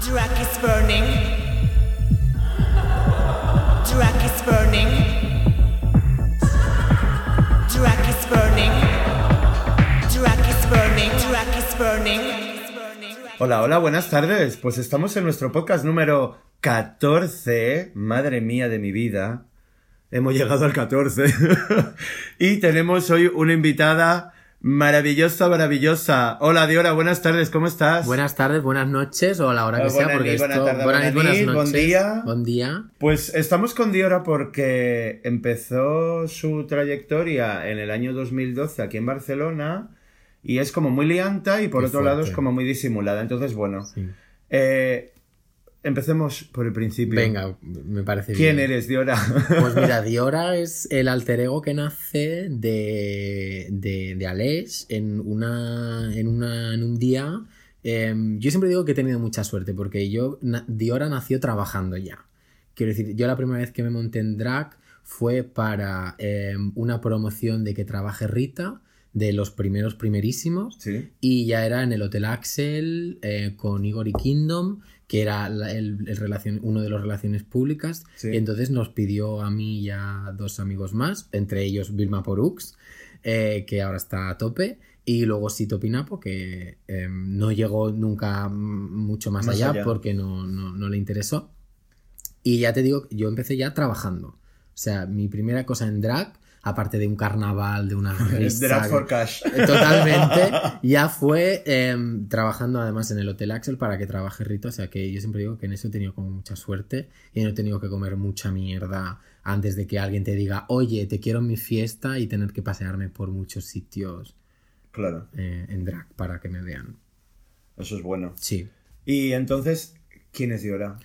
Drag is burning. Drag is burning. Drag is burning. Drag is burning. Drag is burning. Hola, hola, buenas tardes. Pues estamos en nuestro podcast número 14. Madre mía de mi vida. Hemos llegado al 14. y tenemos hoy una invitada maravillosa, maravillosa. Hola, Diora, buenas tardes, ¿cómo estás? Buenas tardes, buenas noches o a la hora que sea, porque nit, buena esto... tarde, buenas nit, buenas nit, buen noches. día. Buen día. Pues estamos con Diora porque empezó su trayectoria en el año 2012 aquí en Barcelona y es como muy lianta y por Qué otro lado es como muy disimulada. Entonces, bueno, Sí. eh, empecemos por el principio. Venga, me parece ¿Quién bien. eres, Diora? Pues mira, Diora es el alter ego que nace de, de, de Aleix en, una, en, una, en un día. em, yo siempre digo que he tenido mucha suerte porque yo, na- Diora nació trabajando ya. Quiero decir, yo la primera vez que me monté en drag fue para em, una promoción de que trabaje Rita, de los primeros primerísimos. sí. Y ya era en el Hotel Axel eh, con Igor y Kingdom, que era la- el, uno de los relaciones públicas. Sí. Y entonces nos pidió a mí y a dos amigos más, entre ellos Vilma Porux, eh, que ahora está a tope, y luego Sito Pinapo, que eh, no llegó nunca mucho más, Más allá, allá. porque no, no, no le interesó. Y ya te digo, yo empecé ya trabajando. O sea, mi primera cosa en drag, aparte de un carnaval, de una Drag for Cash. Totalmente. Ya fue em, trabajando además en el Hotel Axel para que trabaje Rito. O sea que yo siempre digo que en eso he tenido como mucha suerte y no he tenido que comer mucha mierda antes de que alguien te diga, oye, te quiero en mi fiesta y tener que pasearme por muchos sitios Claro, eh, en drag para que me vean. eso es bueno. Sí. Y entonces, ¿quién es Diora?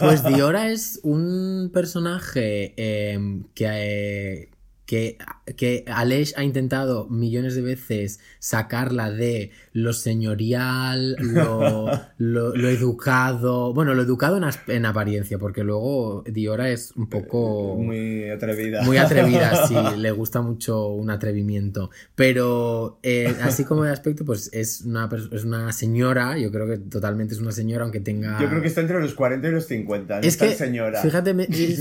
Pues Diora es un personaje em, que, eh, que, que Aleix ha intentado millones de veces sacarla de lo señorial, lo, lo- lo educado. Bueno, lo educado en, en apariencia, porque luego Diora es un poco. Muy atrevida. Muy atrevida, sí, le gusta mucho un atrevimiento. Pero eh, así como de aspecto, pues es una, es una señora, yo creo que totalmente es una señora, aunque tenga... Yo creo que está entre los 40 y los 50. no Es que, señora. Fíjate,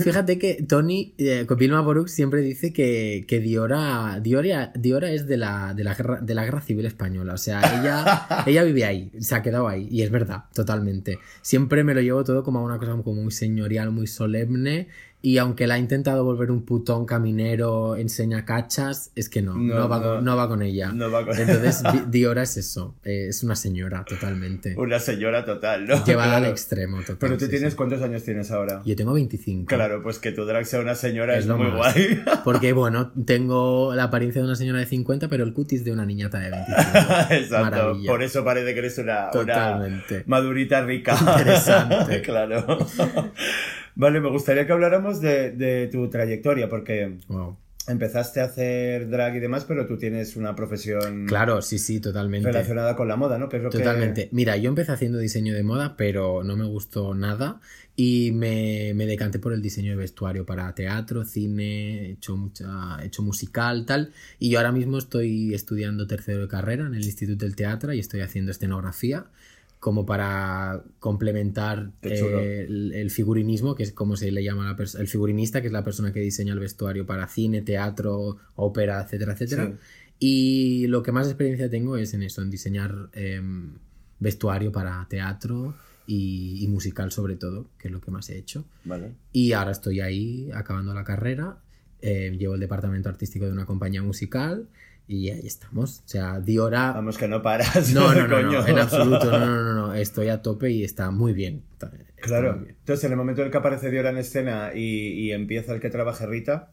fíjate que Tony, eh, Borux siempre dice que, que Diora, Diora, Diora es de la, de, la guerra, de la guerra civil española. O sea, ella, ella vive ahí, se ha quedado ahí. Y es verdad, totalmente. Siempre me lo llevo todo como a una cosa como muy señorial, muy solemne. Y aunque la ha intentado volver un putón caminero, enseña cachas, es que no, no, No, va, no. Con, no va con ella. No va con- Entonces, Di- Diora es eso, eh, es una señora, totalmente. Una señora total, ¿no? Llevada al Claro. extremo, total. Pero tú sí, tienes, sí. ¿cuántos años tienes ahora? Yo tengo 25. Claro, pues que tu drag sea una señora es, Es lo muy más. guay. Porque, bueno, tengo la apariencia de una señora de 50, pero el cutis de una niñata de 25. Exacto. Maravilla. Por eso parece que eres una, una madurita rica. Interesante. claro. Vale, me gustaría que habláramos de, de tu trayectoria, porque Wow. empezaste a hacer drag y demás, pero tú tienes una profesión Claro, sí, sí, totalmente. relacionada con la moda, ¿no? Que es lo que- Totalmente. Mira, yo empecé haciendo diseño de moda, pero no me gustó nada y me, me decanté por el diseño de vestuario para teatro, cine, he hecho, mucha, he hecho musical, tal. Y yo ahora mismo estoy estudiando tercero de carrera en el Instituto del Teatro y estoy haciendo escenografía como para complementar eh, el, el figurinismo, que es como se le llama la el figurinista, que es la persona que diseña el vestuario para cine, teatro, ópera, etcétera, etcétera. Sí. Y lo que más experiencia tengo es en eso, en diseñar em, vestuario para teatro y, y musical sobre todo, que es lo que más he hecho. Vale. Y ahora estoy ahí acabando la carrera, eh, llevo el departamento artístico de una compañía musical y ahí estamos. O sea, Diora... Vamos que no paras. No, no, no, no, en absoluto, no, no, no, no, estoy a tope y está muy bien. está- Claro. muy bien. Entonces, en el momento en el que aparece Diora en escena y, y empieza el que trabaje Rita,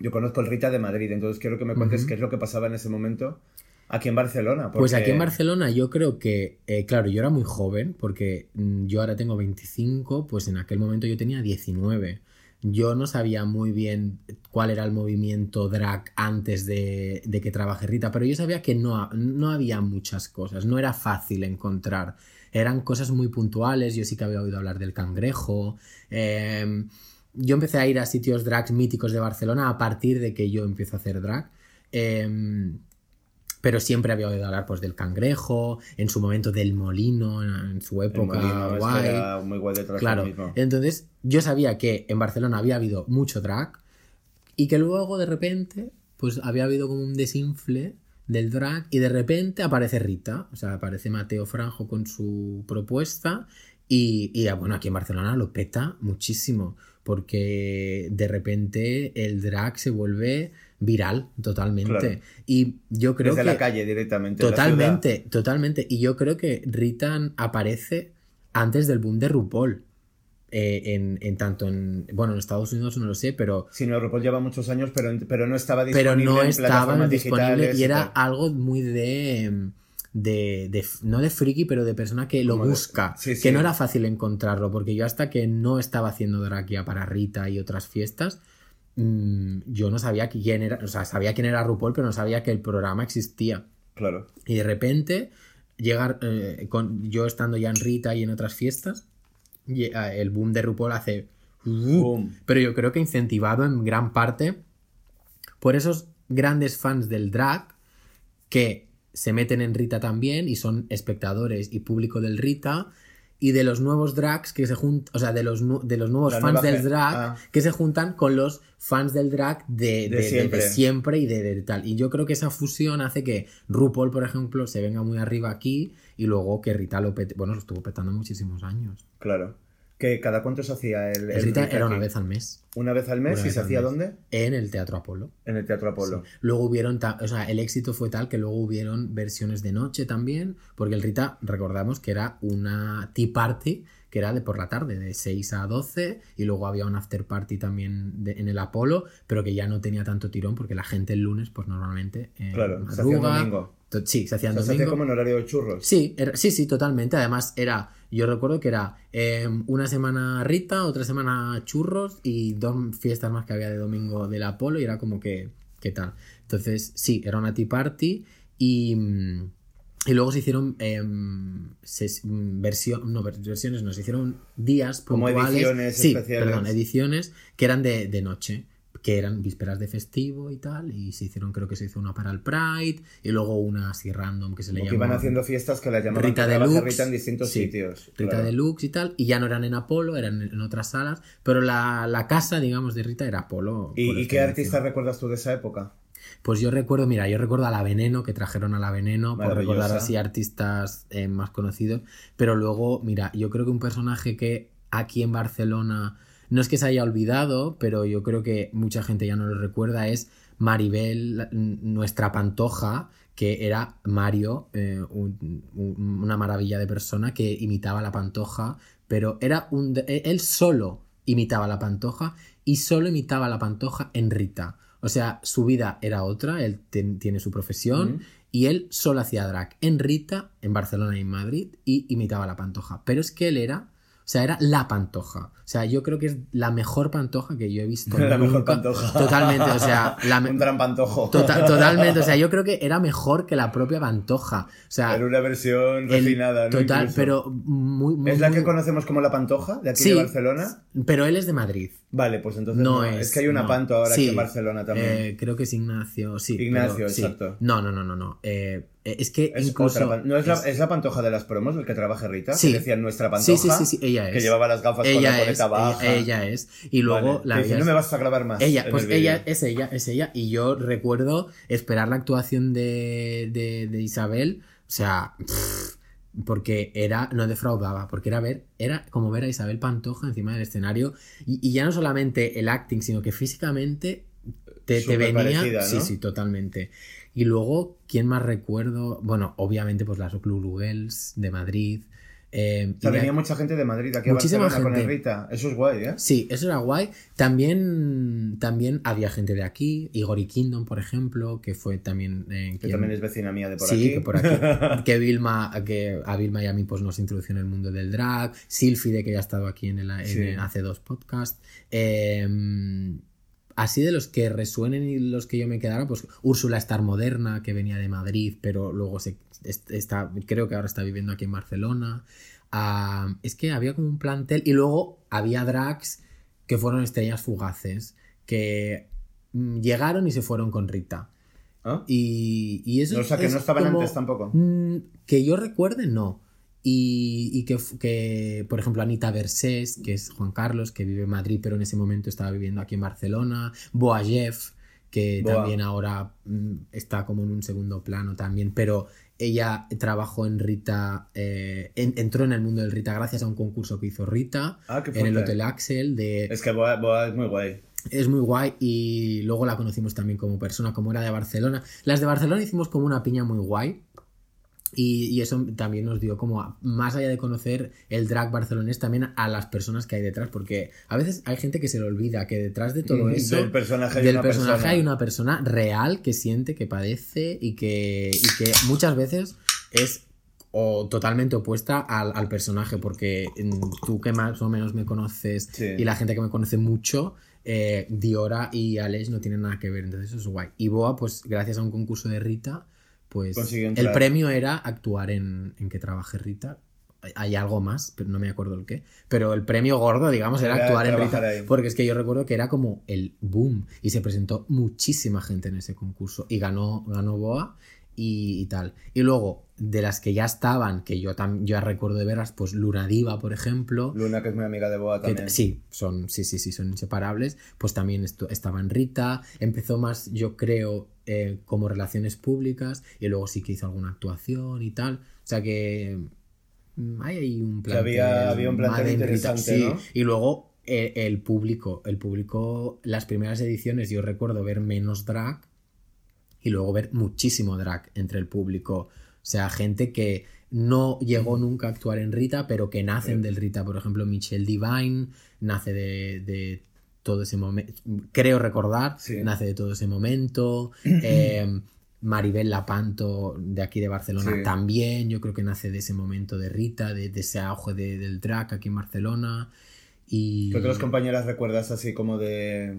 yo conozco el Rita de Madrid, entonces quiero que me cuentes qué es lo que pasaba en ese momento aquí en Barcelona. Pues aquí en Barcelona yo creo que, eh, claro, yo era muy joven, porque mm, yo ahora tengo 25, pues en aquel momento yo tenía 19. Yo no sabía muy bien cuál era el movimiento drag antes de, que trabaje Rita, pero yo sabía que no, no había muchas cosas, no era fácil encontrar. Eran cosas muy puntuales, yo sí que había oído hablar del cangrejo. em, yo empecé a ir a sitios drags míticos de Barcelona a partir de que yo empiezo a hacer drag. em, pero siempre había oído hablar pues del cangrejo, en su momento del molino, en, su época Molino, es que guay. era muy guay Claro, mismo. entonces yo sabía que en Barcelona había habido mucho drag y que luego de repente pues había habido como un desinfle del drag y de repente aparece Rita, o sea, aparece Mateo Franjo con su propuesta y, y, ah, bueno, aquí en Barcelona lo peta muchísimo porque de repente el drag se vuelve viral totalmente Claro. y yo creo Desde que la calle directamente. Totalmente, totalmente. Y yo creo que Rita aparece antes del boom de RuPaul. Eh, en, en tanto en. Bueno, en Estados Unidos no lo sé, pero. Sí, no, RuPaul lleva muchos años, pero, pero no estaba disponible Pero no en estaba disponible y era algo muy de. De, de- no de friki, pero de persona que lo Como de- busca. sí, sí. Que no era fácil encontrarlo, porque yo hasta que no estaba haciendo drag ya para Rita y otras fiestas, mm, yo no sabía quién era. O sea, sabía quién era RuPaul, pero no sabía que el programa existía. Claro. Y de repente, llegar, eh, con, yo estando ya en Rita y en otras fiestas, ah, el boom de RuPaul hace... Boom. Pero yo creo que incentivado en gran parte por esos grandes fans del drag que se meten en Rita también y son espectadores y público del Rita y de los nuevos drags que se juntan, o sea, de los, nu- de los nuevos La fans del drag ah. que se juntan con los fans del drag de, de- De siempre. siempre y de, de tal. Y yo creo que esa fusión hace que RuPaul, por ejemplo, se venga muy arriba aquí y luego que Rita lo pete. Bueno, lo estuvo petando muchísimos años. Claro. Que cada cuánto se hacía el, el Rita Rita era una vez al mes Una vez al mes Una y se hacía mes. dónde? en el Teatro Apolo. En el Teatro Apolo. Luego hubieron, o sea, el éxito fue tal que luego hubieron versiones de noche también, porque el Rita, recordamos que era una tea party, que era de por la tarde, de 6 a 12, y luego había un after party también de- en el Apolo, pero que ya no tenía tanto tirón, porque la gente el lunes, pues normalmente... eh, Claro, se hacía domingo. Sí, se hacía O en sea, se domingo. hacía como en horario de churros. Sí, era- sí, sí, totalmente. Además, era. Yo recuerdo que era eh, una semana Rita, otra semana churros y dos fiestas más que había de domingo del Apolo y era como que. ¿Qué tal? Entonces, sí, era una tea party y. Y luego se hicieron em, ses- mm, versio- no, vers- versiones, no, se hicieron días Como ediciones sí, especiales. perdón, ediciones que eran de, de noche, que eran vísperas de festivo y tal, y se hicieron, creo que se hizo una para el Pride, y luego una así random que se le llamó... iban haciendo fiestas que las llamaban Rita Deluxe. Rita en distintos sí, sitios. Rita claro. Deluxe y tal. Y ya no eran en Apolo, eran en, otras salas. Pero la, la casa, digamos, de Rita era Apolo. ¿Y, y qué excelencia. artistas recuerdas tú de esa época? Pues yo recuerdo, mira, yo recuerdo a La Veneno, que trajeron a La Veneno, por recordar así artistas eh, más conocidos. Pero luego, mira, yo creo que un personaje que aquí en Barcelona no es que se haya olvidado, pero yo creo que mucha gente ya no lo recuerda, es Maribel, nuestra pantoja, que era Mario, eh, un- un- una maravilla de persona que imitaba a la pantoja, pero era un... de- Él solo imitaba a la pantoja y solo imitaba a la pantoja en Rita. O sea, su vida era otra, él ten- tiene su profesión y él solo hacía drag en Rita, en Barcelona y en Madrid y imitaba a la pantoja. Pero es que él era, o sea, era la pantoja. O sea, yo creo que es la mejor pantoja que yo he visto. La mejor pantoja. Totalmente, o sea, la Un gran pantojo. Tota- totalmente, o sea, yo creo que era mejor que la propia pantoja. O sea, Era una versión el- refinada, ¿no? total, Incluso. pero muy, muy, ¿Es la que conocemos como la pantoja de aquí Sí. de Barcelona? Pero él es de Madrid. Vale, pues entonces No, no, es. es, que hay una no. panto ahora Sí, aquí en Barcelona también. eh, creo que es Ignacio, sí. Ignacio, pero sí. exacto. No, no, no, no, no. Eh, es que es incluso. otra ¿No es, la, es- es la pantoja de las promos del que trabaja Rita? Sí. Que decían nuestra Sí, pantoja. sí, sí, sí, ella es. Que llevaba las gafas con ella la es, coleta baja. ella, ella es. Y luego Vale. la dice, no me vas a grabar más. Ella, pues el ella vídeo". es ella, es ella. Y yo recuerdo esperar la actuación de, de, de Isabel. O sea, pff, porque era, no defraudaba, porque era ver, era como ver a Isabel Pantoja encima del escenario. Y, y ya no solamente el acting, sino que físicamente te, te venía. parecida, Sí, ¿no? sí, totalmente. Y luego, ¿quién más recuerdo? Bueno, obviamente, pues las Lulu Girls de Madrid. Eh, O sea, venía mucha gente de Madrid aquí a Muchísima Barcelona con el gente. Rita. Eso es guay, ¿eh? Sí, eso era guay. También, también había gente de aquí, Igor y Kingdom, por ejemplo, que fue también... eh, Que quien- también es vecina mía de por sí, aquí. que por aquí. que Vilma, que a Vilma y a mí pues nos introdució en el mundo del drag. Silfide, que ya ha estado aquí en el, en Sí. el- hace dos podcasts. Eh, así de los que resuenen y los que yo me quedara, pues Úrsula Star Moderna, que venía de Madrid, pero luego se, está, creo que ahora está viviendo aquí en Barcelona. Ah, es que había como un plantel y luego había drags que fueron estrellas fugaces, que mm, llegaron y se fueron con Rita. ¿Ah? Y, y eso O sea, que es no estaban como- antes tampoco. Mm, que yo recuerde, no. Y, y que, que, por ejemplo, Anita Versés, que es Juan Carlos, que vive en Madrid, pero en ese momento estaba viviendo aquí en Barcelona. Boa Jeff, que Boa. también ahora mm, está como en un segundo plano también, pero ella trabajó en Rita, eh, en- entró en el mundo del Rita gracias a un concurso que hizo Rita Ah, en el. Hotel Axel de Es que Boa, Boa es muy guay. es muy guay y luego la conocimos también como persona, como era de Barcelona. Las de Barcelona hicimos como una piña muy guay y, y eso también nos dio como, a- más allá de conocer el drag barcelonés, también a las personas que hay detrás, porque a veces hay gente que se le olvida que detrás de todo Mm, eso, del personaje hay del una personaje persona. hay una persona real que siente, que padece y que, y que muchas veces es o totalmente opuesta al, al personaje, porque tú que más o menos me conoces Sí. y la gente que me conoce mucho, eh, Diora y Alex no tienen nada que ver, entonces eso es guay. Y Boa, pues gracias a un concurso de Rita, pues el premio era actuar en, en que trabaje Rita. Hay- algo más, pero no me acuerdo el qué. Pero el premio gordo, digamos, era Era actuar en Rita. ahí. Porque es que yo recuerdo que era como el boom. Y se presentó muchísima gente en ese concurso. Y ganó, ganó Boa y, y tal. Y luego, de las que ya estaban, que yo, tam- yo recuerdo de verlas, pues Luna Diva, por ejemplo. Luna, que es muy amiga de Boa que también. sí, son, sí, sí, sí, son inseparables. Pues también esto, estaba en Rita. Empezó más, yo creo, eh, como relaciones públicas. Y luego sí que hizo alguna actuación y tal. O sea que mm, hay ahí un plantel. había- había un plantel Rita, interesante, sí. Y luego eh, el público. El público, las primeras ediciones, yo recuerdo ver menos drag y luego ver muchísimo drag entre el público. O sea, gente que no llegó nunca a actuar en Rita, pero que nacen del Rita. Por ejemplo, Michelle Divine nace de, de todo ese momento. Creo recordar, Sí. nace de todo ese momento. Eh, Maribel Lapanto, de aquí de Barcelona, Sí. también. Yo creo que nace de ese momento de Rita, de, de ese auge de- del drag aquí en Barcelona. Y. ¿Qué otras compañeras recuerdas así como de.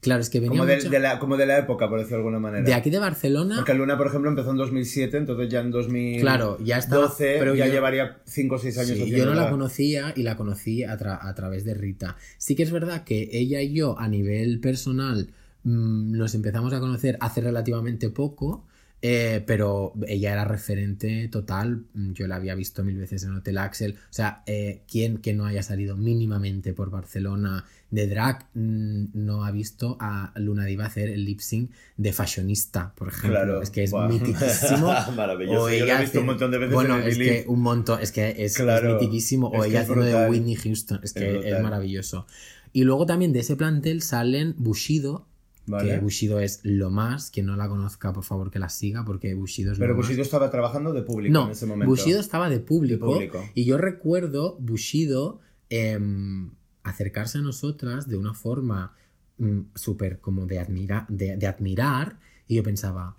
Claro, es que venía Como de, mucho- de la, como de la época, por decirlo de alguna manera? de aquí de Barcelona. Porque Luna, por ejemplo, empezó en 2007, entonces ya en 2012 Claro, ya estaba- pero ya yo- llevaría 5 o 6 años Sí, yo no la conocía y la conocí a, tra- a través de Rita. Sí que es verdad que ella y yo, a nivel personal, mm, nos empezamos a conocer hace relativamente poco, eh, pero ella era referente total. Mm, Yo la había visto mil veces en Hotel Axel. O sea, eh, quien que no haya salido mínimamente por Barcelona de drag mm, no ha visto a Luna Diva hacer el lip sync de fashionista, por ejemplo. Claro. Es que es Buah. mitiquísimo. Maravilloso. O Yo lo he ella visto un hace- montón de veces Bueno, en el es que un montón, es que es, Claro. es mitiquísimo. O ella haciendo de. Whitney Houston, es que Es es, maravilloso. Y luego también de ese plantel salen Bushido, Vale. que Bushido es lo más. Quien no la conozca, por favor, que la siga, porque Bushido es Pero lo más. Bushido estaba trabajando de público No, en ese momento. Bushido estaba de público, De público. y yo recuerdo Bushido em, acercarse a nosotras de una forma mm, súper como de, admira de, de admirar y yo pensaba,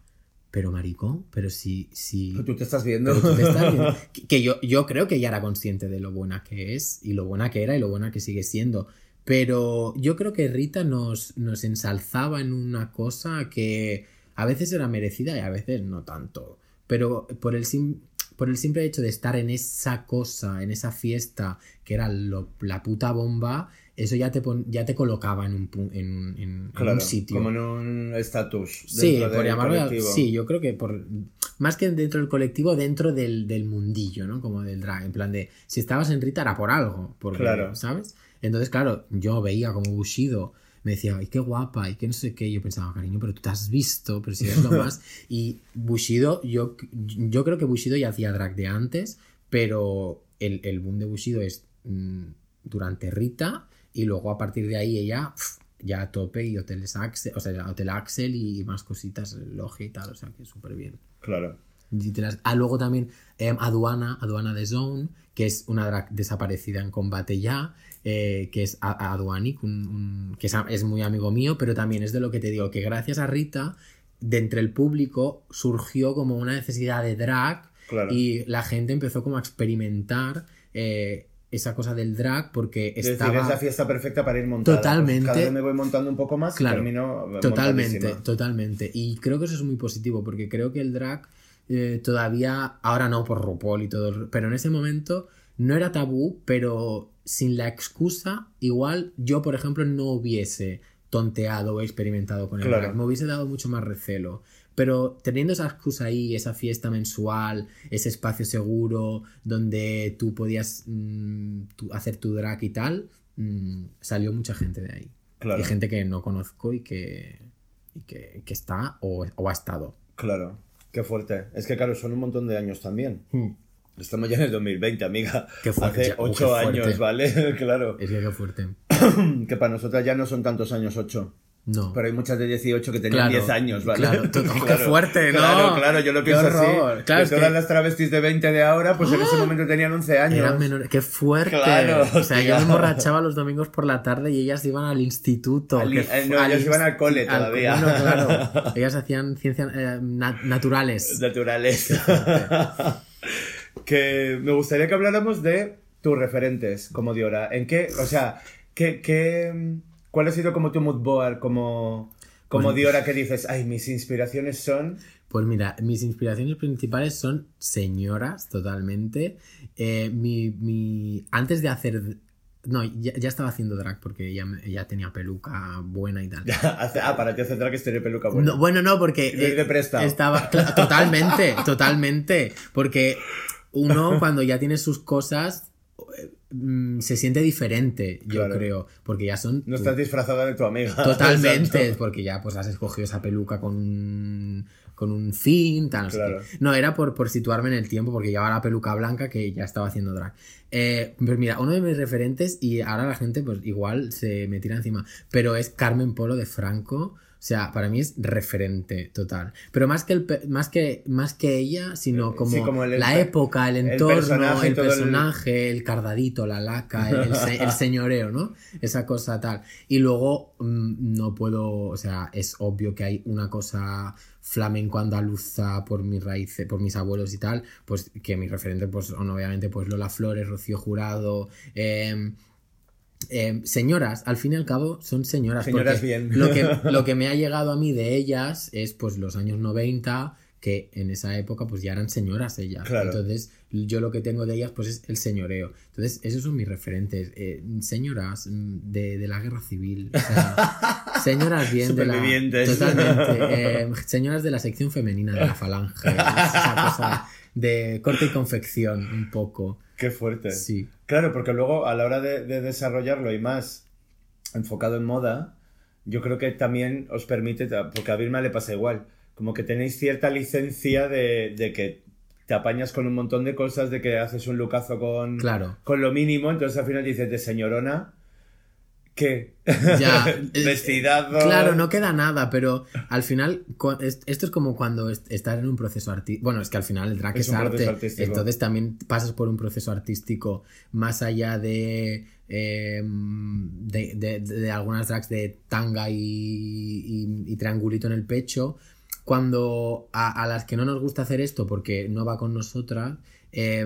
pero marico, pero si... si Tú te estás viendo. pero tú te estás viendo- que, que yo, yo creo que ella era consciente de lo buena que es y lo buena que era y lo buena que sigue siendo. Pero yo creo que Rita nos, nos ensalzaba en una cosa que a veces era merecida y a veces no tanto. Pero por el, sim- por el simple hecho de estar en esa cosa, en esa fiesta, que era lo- la puta bomba, eso ya te, pon- ya te colocaba en un, en, un- en- un sitio. como en un estatus. Sí, por del llamarlo. colectivo. Sí, yo creo que por. Más que dentro del colectivo, dentro del, del mundillo, ¿no? Como del drag. En plan de. Si estabas en Rita era por algo. Porque, Claro. ¿Sabes? Entonces, claro, yo veía como Bushido. Me decía, ay, qué guapa, y qué no sé qué. Y yo pensaba, cariño, pero tú te has visto, pero si eres lo más. Y Bushido, yo, yo creo que Bushido ya hacía drag de antes, pero el, el boom de Bushido es mm, durante Rita, y luego a partir de ahí ella pf, ya a tope y hoteles Axel, o sea, Hotel Axel y más cositas, Logia y tal, o sea que súper bien. Claro. Y las- Ah, luego también em, Aduana, Aduana de Zone, que es una drag desaparecida en combate ya, eh, que es A- A- Aduanic, un- un- que es, muy amigo mío, pero también es de lo que te digo, que gracias a Rita, de entre el público surgió como una necesidad de drag Claro. y la gente empezó como a experimentar eh, esa cosa del drag porque Es decir, estaba... es la fiesta perfecta para ir montada. Totalmente. Cada vez me voy montando un poco más Claro, y termino Totalmente, montadísima. totalmente. Y creo que eso es muy positivo porque creo que el drag eh, todavía, ahora no por RuPaul y todo, pero en ese momento no era tabú, pero sin la excusa, igual yo, por ejemplo, no hubiese tonteado o experimentado con el Claro. drag. Me hubiese dado mucho más recelo. Pero teniendo esa excusa ahí, esa fiesta mensual, ese espacio seguro donde tú podías mm, tú- hacer tu drag y tal, mm, salió mucha gente de ahí. Claro. Y gente que no conozco y que, y que, que está o, o ha estado. Claro, qué fuerte. Es que, claro, son un montón de años también. Estamos ya en el 2020, amiga. Qué fuerte, Hace uh, ocho años, ¿vale? claro. Es que qué fuerte. Que para nosotras ya no son tantos años ocho. No. Pero hay muchas de 18 que tenían Claro, 10 años, ¿vale? claro. Oh, qué fuerte, ¿no? Claro, claro, yo lo pienso así. Claro, que todas que- las travestis de 20 de ahora, pues en ese momento tenían 11 años. Eran menores. ¡Qué fuerte! Claro, o sea, yo me emborrachaba los domingos por la tarde y ellas iban al instituto. Al- que eh, no, ellas inst- iban al cole todavía. Bueno, claro. Ellas hacían ciencias eh, na- naturales. naturales. Que me gustaría que habláramos de tus referentes como Diora. ¿En qué, o sea, qué, qué, cuál ha sido como tu mood board como, como Pues- Diora que dices, ay, mis inspiraciones son... Pues mira, mis inspiraciones principales son señoras, totalmente. Eh, mi, mi- Antes de hacer. No, ya, ya estaba haciendo drag porque ya, ya tenía peluca buena y tal. Ah, para ti hace drag es tener peluca buena. No, bueno, no, porque. Prestado. Estaba. totalmente, totalmente. Porque uno, cuando ya tiene sus cosas, eh, mm, se siente diferente, yo Claro. creo. Porque ya son. No estás disfrazada de tu amiga. Totalmente, porque ya pues has escogido esa peluca con un, con un fin, tal, no sé Claro. No, era por, por situarme en el tiempo, porque llevaba la peluca blanca que ya estaba haciendo drag. Eh, pues mira, uno de mis referentes, y ahora la gente pues igual se me tira encima, pero es Carmen Polo de Franco. O sea, para mí es referente total. Pero más que, el, más que, más que ella, sino como, Sí, como el- la época, el entorno, personaje, el todo el- personaje, el cardadito, la laca, el, el se- el señoreo, ¿no? Esa cosa tal. Y luego mm, no puedo, o sea, es obvio que hay una cosa flamenco andaluza por mis raíces, por mis abuelos y tal, pues que mis referentes pues obviamente pues Lola Flores, Rocío Jurado, eh, eh, señoras, al fin y al cabo son señoras. Señoras bien. Lo que, lo que me ha llegado a mí de ellas es pues los años 90, que en esa época pues ya eran señoras ellas. Claro. Entonces yo lo que tengo de ellas pues es el señoreo. Entonces esos son mis referentes. Eh, señoras mm, de, de la guerra civil. o sea, señoras bien de la... Totalmente. eh, señoras de la sección femenina de la falange. esa cosa de corte y confección un poco. Qué fuerte. Sí. Claro, porque luego a la hora de, de desarrollarlo y más enfocado en moda, yo creo que también os permite, porque a Vilma le pasa igual, como que tenéis cierta licencia de, de que te apañas con un montón de cosas, de que haces un lucazo con, Claro. con lo mínimo, entonces al final dices de señorona, ¿qué? Ya. Vestidado. Claro, no queda nada, pero al final, esto es como cuando est- estás en un proceso artístico. Bueno, es que al final el drag Es arte. artístico. Entonces también pasas por un proceso artístico más allá de. eh, de, de- de algunas drags de tanga y, y- y triangulito en el pecho. Cuando a, a las que no nos gusta hacer esto porque no va con nosotras. eh,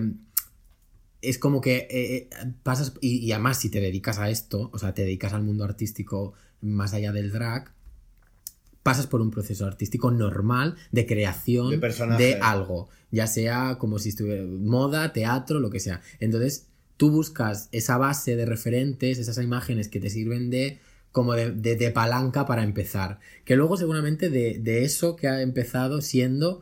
es como que eh, eh, pasas, y, y además si te dedicas a esto, o sea, te dedicas al mundo artístico más allá del drag, pasas por un proceso artístico normal de creación De algo, ya sea como si estuviera moda, teatro, lo que sea. Entonces, tú buscas esa base de referentes, esas imágenes que te sirven de como de, de- de palanca para empezar. Que luego seguramente de, de eso que ha empezado siendo,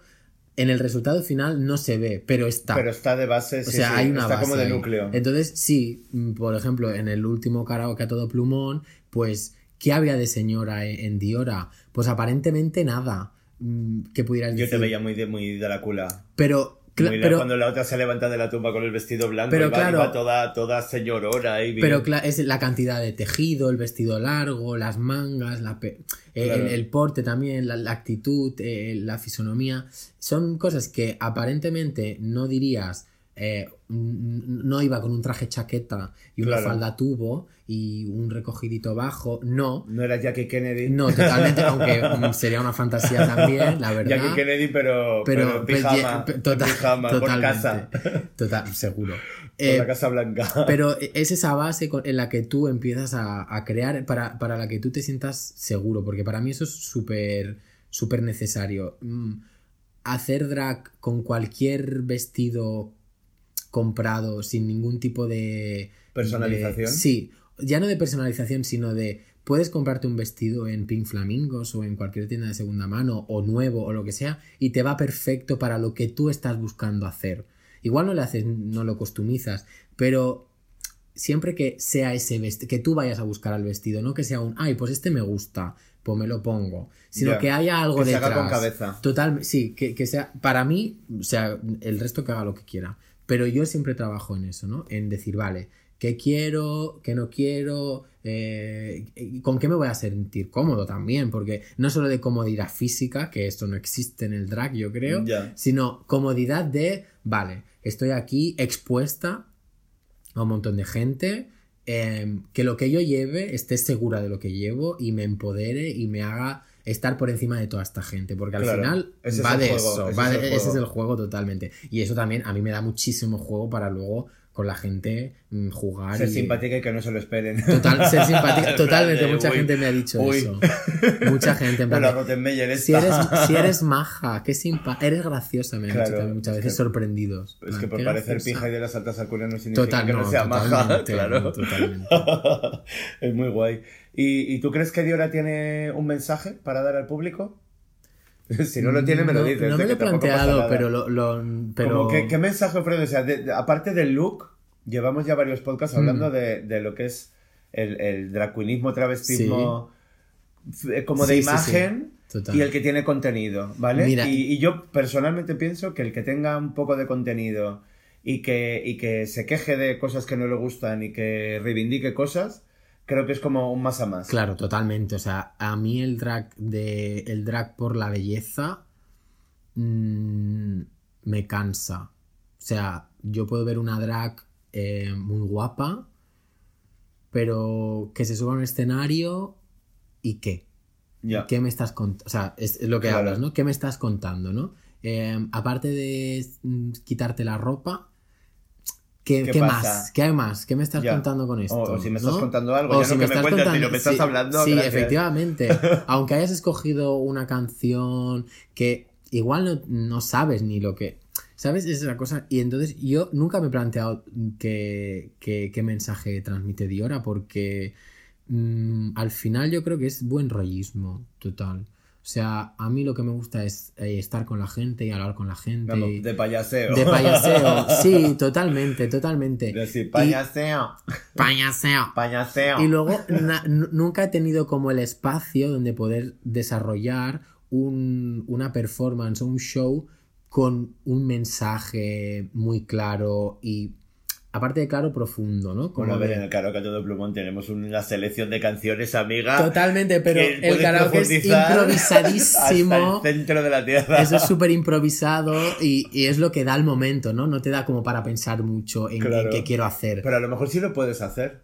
en el resultado final no se ve, pero está. Pero está de base, O sí, sea, sí, hay una está base como de ahí. núcleo. Entonces, sí, mm, por ejemplo, en el último karaoke a todo plumón, pues, ¿qué había de señora en, en Diora? Pues aparentemente nada mm, que pudieras Yo decir. te veía muy de, muy Drácula. Pero, cla- Muy la- pero, cuando la otra se levanta de la tumba con el vestido blanco Pero y va, claro. y va toda, toda señorona bien. pero es la cantidad de tejido, el vestido largo, las mangas, la pe- eh, Claro. el, el porte también, la, la actitud, eh, la fisonomía. Son cosas que aparentemente no dirías. Eh, no iba con un traje chaqueta y una Claro. falda tubo y un recogidito bajo. No, No era Jackie Kennedy. No, totalmente, aunque mm, sería una fantasía también, la verdad. Jackie Kennedy, pero, pero, pijama. total- pijama, por casa. totalmente. Total, seguro. Por Eh, la Casa Blanca. pero es esa base en la que tú empiezas a, a crear para, para la que tú te sientas seguro, porque para mí eso es súper súper necesario. Mm, Hacer drag con cualquier vestido comprado sin ningún tipo de... Personalización. de- sí, ya no de personalización, sino de puedes comprarte un vestido en Pink Flamingos o en cualquier tienda de segunda mano o nuevo o lo que sea y te va perfecto para lo que tú estás buscando hacer. Igual no le haces, no lo customizas, pero siempre que sea ese vestido, que tú vayas a buscar al vestido, no que sea un, ay, pues este me gusta, pues me lo pongo, sino que haya algo Que se detrás. haga con cabeza. Total, sí, que, que sea, para mí, o sea, el resto que haga lo que quiera, pero yo siempre trabajo en eso, ¿no? En decir, vale, ¿qué quiero? ¿Qué no quiero? Eh, ¿Con qué me voy a sentir cómodo también? Porque no solo de comodidad física, que esto no existe en el drag, yo creo, sino comodidad de, vale, estoy aquí expuesta a un montón de gente, eh, que lo que yo lleve esté segura de lo que llevo y me empodere y me haga estar por encima de toda esta gente, porque al Claro, final va de juego, eso, ese va es de- ese es el juego totalmente. Y eso también a mí me da muchísimo juego para luego con la gente mm, jugar. Ser y- simpática y que no se lo esperen. Total, ser simpática. Totalmente, mucha uy, gente me ha dicho uy. eso. Mucha gente en Pero plan la de, Rottenmeier si eres, si eres maja, qué simpa, eres graciosa, me han Claro, dicho también muchas es veces que- sorprendidos. Es que por parecer graciosa. pija y de las altas alcurnias no significa Total, que no, no, sea maja, claro. no, totalmente. es muy guay. ¿Y, y tú crees que Diora tiene un mensaje para dar al público? si no lo tiene, me lo No- dices. No de me lo he planteado, pero lo. lo- pero... Como que- ¿Qué mensaje ofrece? O sea, de- de- aparte del look, llevamos ya varios podcasts hablando Mm. de, de lo que es el, el drag queenismo, travestismo, f- como de Sí, sí, sí. imagen y el que tiene contenido, ¿vale? Mira- y, y yo personalmente pienso que el que tenga un poco de contenido y que, y que se queje de cosas que no le gustan y que reivindique cosas, creo que es como un más a más. Claro, totalmente. O sea, a mí el drag de. el drag por la belleza. mm, me cansa. O sea, yo puedo ver una drag eh, muy guapa. Pero que se suba a un escenario. ¿Y qué? Ya. ¿Qué me estás contando? O sea, es, lo que Claro. hablas, ¿no? ¿Qué me estás contando, no? Eh, aparte de mm, quitarte la ropa, ¿qué, ¿Qué qué pasa? más? ¿Qué hay más? ¿Qué me estás Ya. contando con esto? O- o si me estás ¿no? contando algo, O ya no si que me estás cuentas, sino me estás sí, hablando, Sí, gracias. efectivamente. Aunque hayas escogido una canción que igual no, no sabes ni lo que... ¿Sabes? Esa es la cosa. Y entonces yo nunca me he planteado qué, qué- qué mensaje transmite Diora porque mm, al final yo creo que es buen rollismo total. O sea, a mí lo que me gusta es eh, estar con la gente y hablar con la gente. Vamos, y- de payaseo. de payaseo. Sí, totalmente, totalmente. De así, Y- payaseo. Payaseo. Payaseo. Y luego nunca he tenido como el espacio donde poder desarrollar un- una performance o un show con un mensaje muy claro y aparte de claro profundo, ¿no? Como Bueno, a ver, de- en el karaoke a todo plumón tenemos una selección de canciones, amiga. Totalmente, pero el karaoke es improvisadísimo. Hasta el centro de la tierra. Eso es súper improvisado y, y es lo que da el momento, ¿no? No te da como para pensar mucho en, qué quiero hacer. Pero a lo mejor sí lo puedes hacer.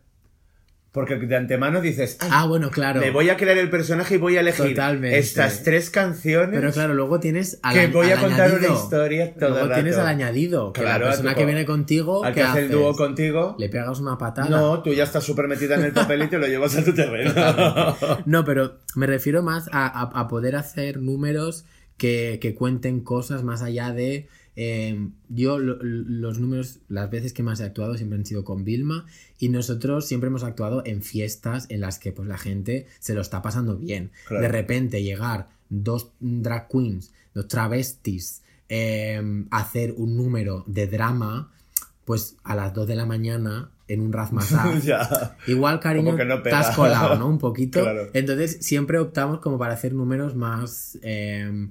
Porque de antemano dices, "Ay, ah, bueno, claro. me voy a crear el personaje y voy a elegir Totalmente. estas tres canciones. Pero claro, luego tienes al, Que voy a contar una historia todo Luego el tienes rato. al añadido. Que Claro, la persona tipo, que viene contigo, al ¿qué que hace el haces? dúo contigo. Le pegas una patada. No, tú ya estás súper metida en el papel y te lo llevas a tu terreno. No, pero me refiero más a, a- a poder hacer números que, que cuenten cosas más allá de. Eh, yo, lo- los números, las veces que más he actuado siempre han sido con Vilma y nosotros siempre hemos actuado en fiestas en las que pues la gente se lo está pasando bien. Claro. De repente llegar dos drag queens, dos travestis, eh, a hacer un número de drama, pues a las 2 de la mañana en un Razmataz. ya. Igual, cariño, no te has colado, ¿no? Un poquito. Claro. Entonces, siempre optamos como para hacer números más. eh,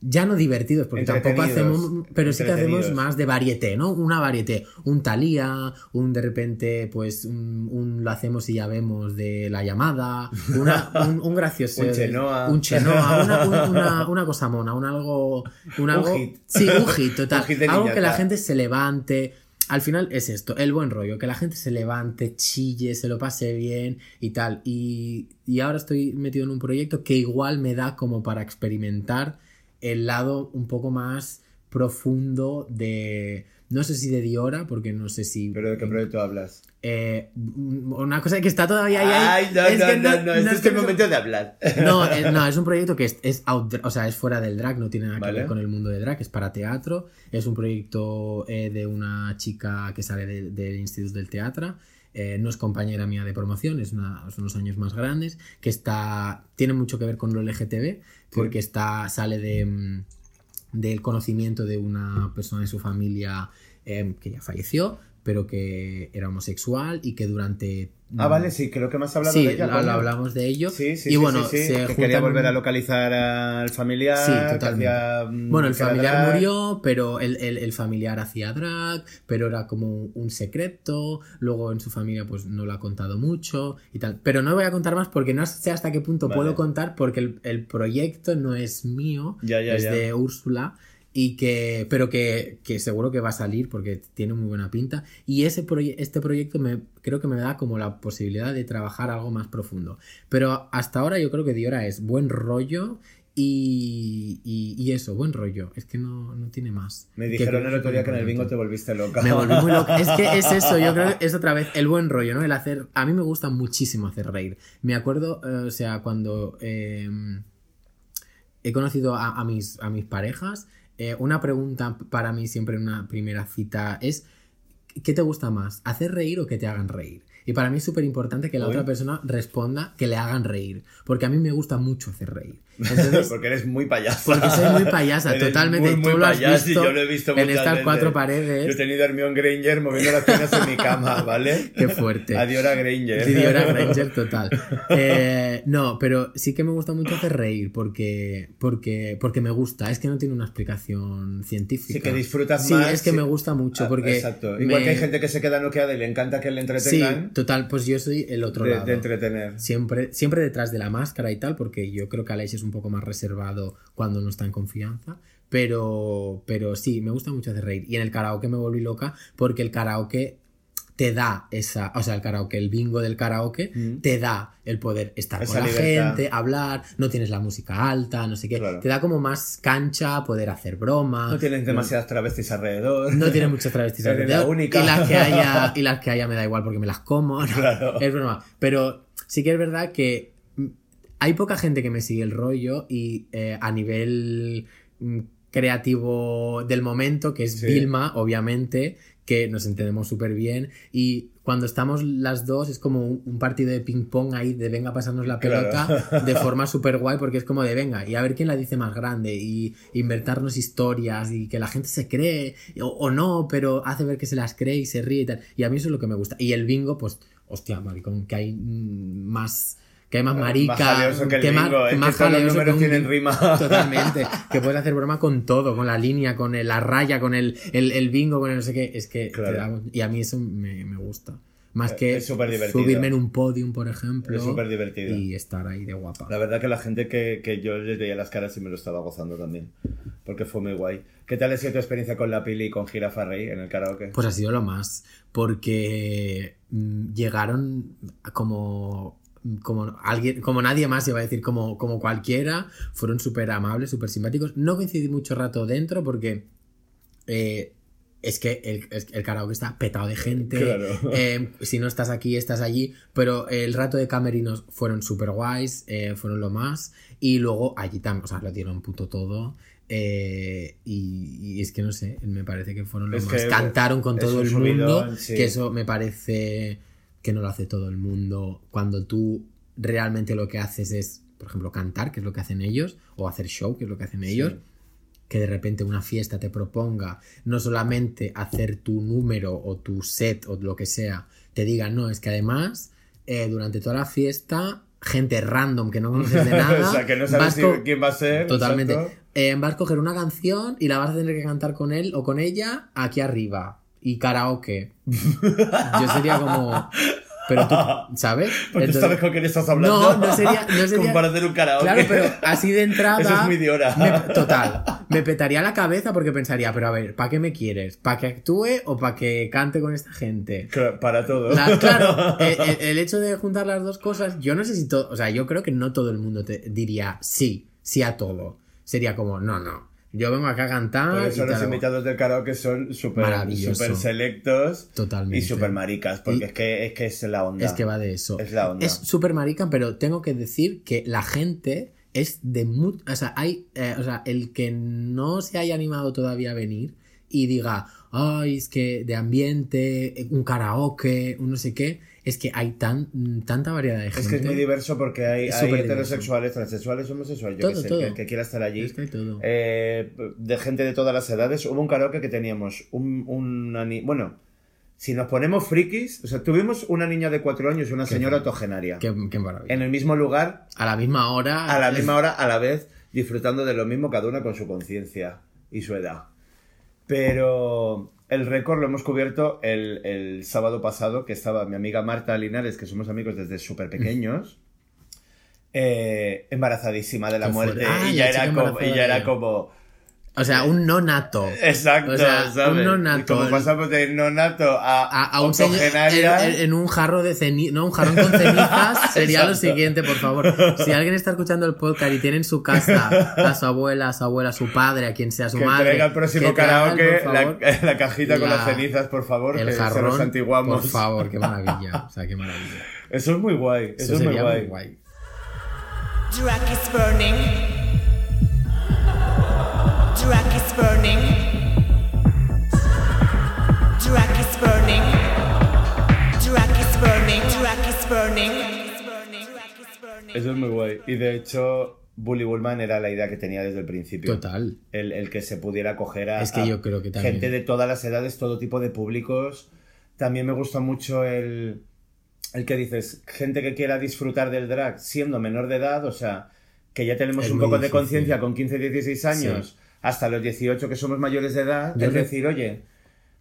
ya no divertidos, porque tampoco hacemos. Pero sí que hacemos más de varieté, ¿no? Una varieté. Un Talía, un de repente, pues, un, un lo hacemos y ya vemos de la llamada. Una, un, un gracioso. Un Chenoa. Un Chenoa. Una, un- una- una cosa mona, un algo. Un, algo, hit. Sí, un hit, total. Un hit algo que la gente se levante. Al final es esto, el buen rollo, que la gente se levante, chille, se lo pase bien y tal. Y, y ahora estoy metido en un proyecto que igual me da como para experimentar el lado un poco más profundo de, no sé si de Diora, porque no sé si... ¿Pero de qué proyecto hablas? Eh, una cosa que está todavía ahí... Ay, no, es no, que no, no, este es es que el no- momento de hablar. No, eh, no, es un proyecto que es, es out- o sea, es fuera del drag, no tiene nada que ver con el mundo de drag, es para teatro. Es un proyecto eh, de una chica que sale de- del Instituto del Teatro. Eh, no es compañera mía de promoción, es, una- unos años más grandes, que está tiene mucho que ver con lo LGTB, porque está sale de, mm, del conocimiento de una persona de su familia eh, que ya falleció, pero que era homosexual y que durante... Ah, vale, sí, creo que has hablado Sí, de ella. lo hablamos de ello. Sí, sí, y sí, bueno, sí, sí, se que quería volver a localizar al familiar. Sí, totalmente. hacía, mm, Bueno, el familiar murió, pero el, el- el familiar hacía drag, pero era como un secreto. Luego en su familia, pues no lo ha contado mucho y tal. Pero no voy a contar más porque no sé hasta qué punto Vale. puedo contar, porque el, el proyecto no es mío, Ya, ya, es ya. de Úrsula. Y que, pero que, que seguro que va a salir porque tiene muy buena pinta. Y ese proye- este proyecto me, creo que me da como la posibilidad de trabajar algo más profundo. Pero hasta ahora yo creo que Diora es buen rollo y, y, y eso, buen rollo. Es que no, no tiene más. Me dijeron el otro día que en el bingo te volviste loca. Me volví muy loca. Es que es eso, yo creo que es otra vez el buen rollo, ¿no? El hacer. A mí me gusta muchísimo hacer reír. Me acuerdo, eh, o sea, cuando eh, he conocido a, a mis, a mis parejas, eh, una pregunta para mí siempre en una primera cita es: ¿qué te gusta más? ¿Hacer reír o que te hagan reír? Y para mí es súper importante que la Uy. otra persona responda que le hagan reír, porque a mí me gusta mucho hacer reír. Entonces, porque eres muy payasa. porque soy muy payasa, Eres totalmente. muy, muy Tú lo has payasa y visto yo lo he visto en estas veces. cuatro Yo he paredes. tenido a Hermione Granger moviendo las piernas en mi cama, ¿vale? Qué fuerte. A Diora Granger. Diora Granger total. Eh, no, pero sí que me gusta mucho hacer reír porque, porque, porque me gusta. Es que no tiene una explicación científica. Sí, que disfrutas Sí, más. es que sí. me gusta mucho Ah, porque. Exacto. Igual me- que hay gente que se queda noqueada y le encanta que le Sí, entretengan. total, pues yo soy el otro de, lado. de entretener. Siempre, siempre detrás de la máscara y tal, porque yo creo que Aleix es un poco más reservado cuando no está en confianza. Pero, pero sí, me gusta mucho hacer reír. Y en el karaoke me volví loca porque el karaoke te da esa, o sea, el karaoke, el bingo del karaoke, Mm. te da el poder estar Esa con la libertad. gente, hablar, no tienes la música alta, no sé qué. Claro. Te da como más cancha, poder hacer broma. No tienes demasiadas travestis alrededor. No tiene muchas travestis Eres la alrededor. única. Y las que haya, y las que haya me da igual porque me las como. ¿no? Claro. Es broma. Pero sí que es verdad que mm, hay poca gente que me sigue el rollo y eh, a nivel mm, creativo del momento, que es Sí. Vilma, obviamente, que nos entendemos súper bien. Y cuando estamos las dos es como un, un partido de ping-pong ahí de venga a pasarnos la Claro. pelota de forma súper guay porque es como de venga y a ver quién la dice más grande y inventarnos historias y que la gente se cree o, o no, pero hace ver que se las cree y se ríe y tal. Y a mí eso es lo que me gusta. Y el bingo, pues, hostia, maricón, que hay mm, más... Que hay más marica, Más que el que más, que más todos los números que un tienen rima. Totalmente. Que puedes hacer broma con todo, con la línea, con el- la raya, con el, el, el bingo, con el no sé qué. Es que. Claro. da- y a mí eso me, me gusta. Más Es- que subirme en un podium, por ejemplo. Es súper divertido. Y estar ahí de guapa. La verdad que la gente que, que yo les veía las caras y me lo estaba gozando también. Porque fue muy guay. ¿Qué tal ha sido tu experiencia con la Pili y con Jirafa Rey en el karaoke? Pues ha sido lo más. Porque mm, llegaron como. Como, alguien, como nadie más, iba a decir, como, como cualquiera, fueron súper amables, súper simpáticos. No coincidí mucho rato dentro porque eh, es que el, el karaoke está petado de gente. Claro. Eh, si no estás aquí, estás allí. Pero el rato de camerinos fueron súper guays, eh, fueron lo más. Y luego allí también, o sea, lo dieron puto todo. eh, y, y es que no sé, me parece que fueron lo Es más. que Cantaron con todo el subidón, mundo. sí. Que eso me parece que no lo hace todo el mundo. Cuando tú realmente lo que haces es, por ejemplo, cantar, que es lo que hacen ellos, o hacer show, que es lo que hacen ellos que de repente una fiesta te proponga no solamente hacer tu número o tu set o lo que sea, te digan, no, es que además eh, durante toda la fiesta, gente random que no conoces de nada, o sea, que no sabes si- quién va a ser. Totalmente. Eh, vas a coger una canción y la vas a tener que cantar con él o con ella aquí arriba. Y karaoke. Yo sería como. Pero tú, ¿sabes? Porque Entonces- sabes con quién estás hablando. No, no sería- no sería- Como para hacer un karaoke. Claro, pero así de entrada. Eso es muy de hora. me- total. Me petaría la cabeza porque pensaría, pero a ver, ¿para qué me quieres? ¿Para que actúe o para que cante con esta gente? Para todo. La- claro, el, el- el hecho de juntar las dos cosas, yo no sé si todo, o sea, yo creo que no todo el mundo te diría sí, sí a todo. Sería como, no, no. Yo vengo acá a cantar. Por y eso los invitados del karaoke son súper selectos Totalmente. y súper maricas, porque Y- es, que, es que es la onda. Es que va de eso. Es la onda. Es súper marica, pero tengo que decir que la gente es de mucho. O sea, hay. eh, o sea, el que no se haya animado todavía a venir y diga, ay, es que de ambiente, un karaoke, un no sé qué, es que hay tan, tanta variedad de gente. Es que es muy diverso porque hay, heterosexuales, transexuales, homosexuales, yo Todo, que sé, todo. que, que quiera estar allí. Es que hay todo. Eh, de gente de todas las edades. Hubo un karaoke que teníamos un, una ni- Bueno, si nos ponemos frikis, o sea, tuvimos una niña de cuatro años y una señora octogenaria. Qué, qué maravilla. En el mismo lugar, A la misma hora. a la misma hora, a la vez, disfrutando de lo mismo, cada una con su conciencia y su edad. Pero el récord lo hemos cubierto el, el sábado pasado, que estaba mi amiga Marta Linares, que somos amigos desde súper pequeños, eh, embarazadísima de la muerte. Ah, y, ya era como, y ya era como... O sea, un no nato. Exacto, O sea, ¿sabes? un nonato. Y Como pasamos de nonato a, A, a un señor en, en- en un jarro de cenizas, no, un jarrón con cenizas sería lo siguiente, por favor. Si alguien está escuchando el podcast y tiene en su casa a su abuela, a su abuela, a su padre, a quien sea su que madre, traiga el próximo que traigan, karaoke la, la cajita con la- las cenizas, por favor, el que se jarrón, nos antiguamos. por favor, qué maravilla, o sea, qué maravilla. Eso es muy guay, eso, Eso, es muy guay. muy guay. Is burning. Eso es muy guay. Y de hecho, Bully Bullman era la idea que tenía desde el principio. Total. El, el que se pudiera coger a, Es que a yo creo que también. gente de todas las edades, todo tipo de públicos. También me gusta mucho el, el que dices, gente que quiera disfrutar del drag siendo menor de edad, o sea, que ya tenemos Es un poco de difícil. conciencia con 15, 16 años, hasta los 18 que somos mayores de edad, Yo es decir, oye,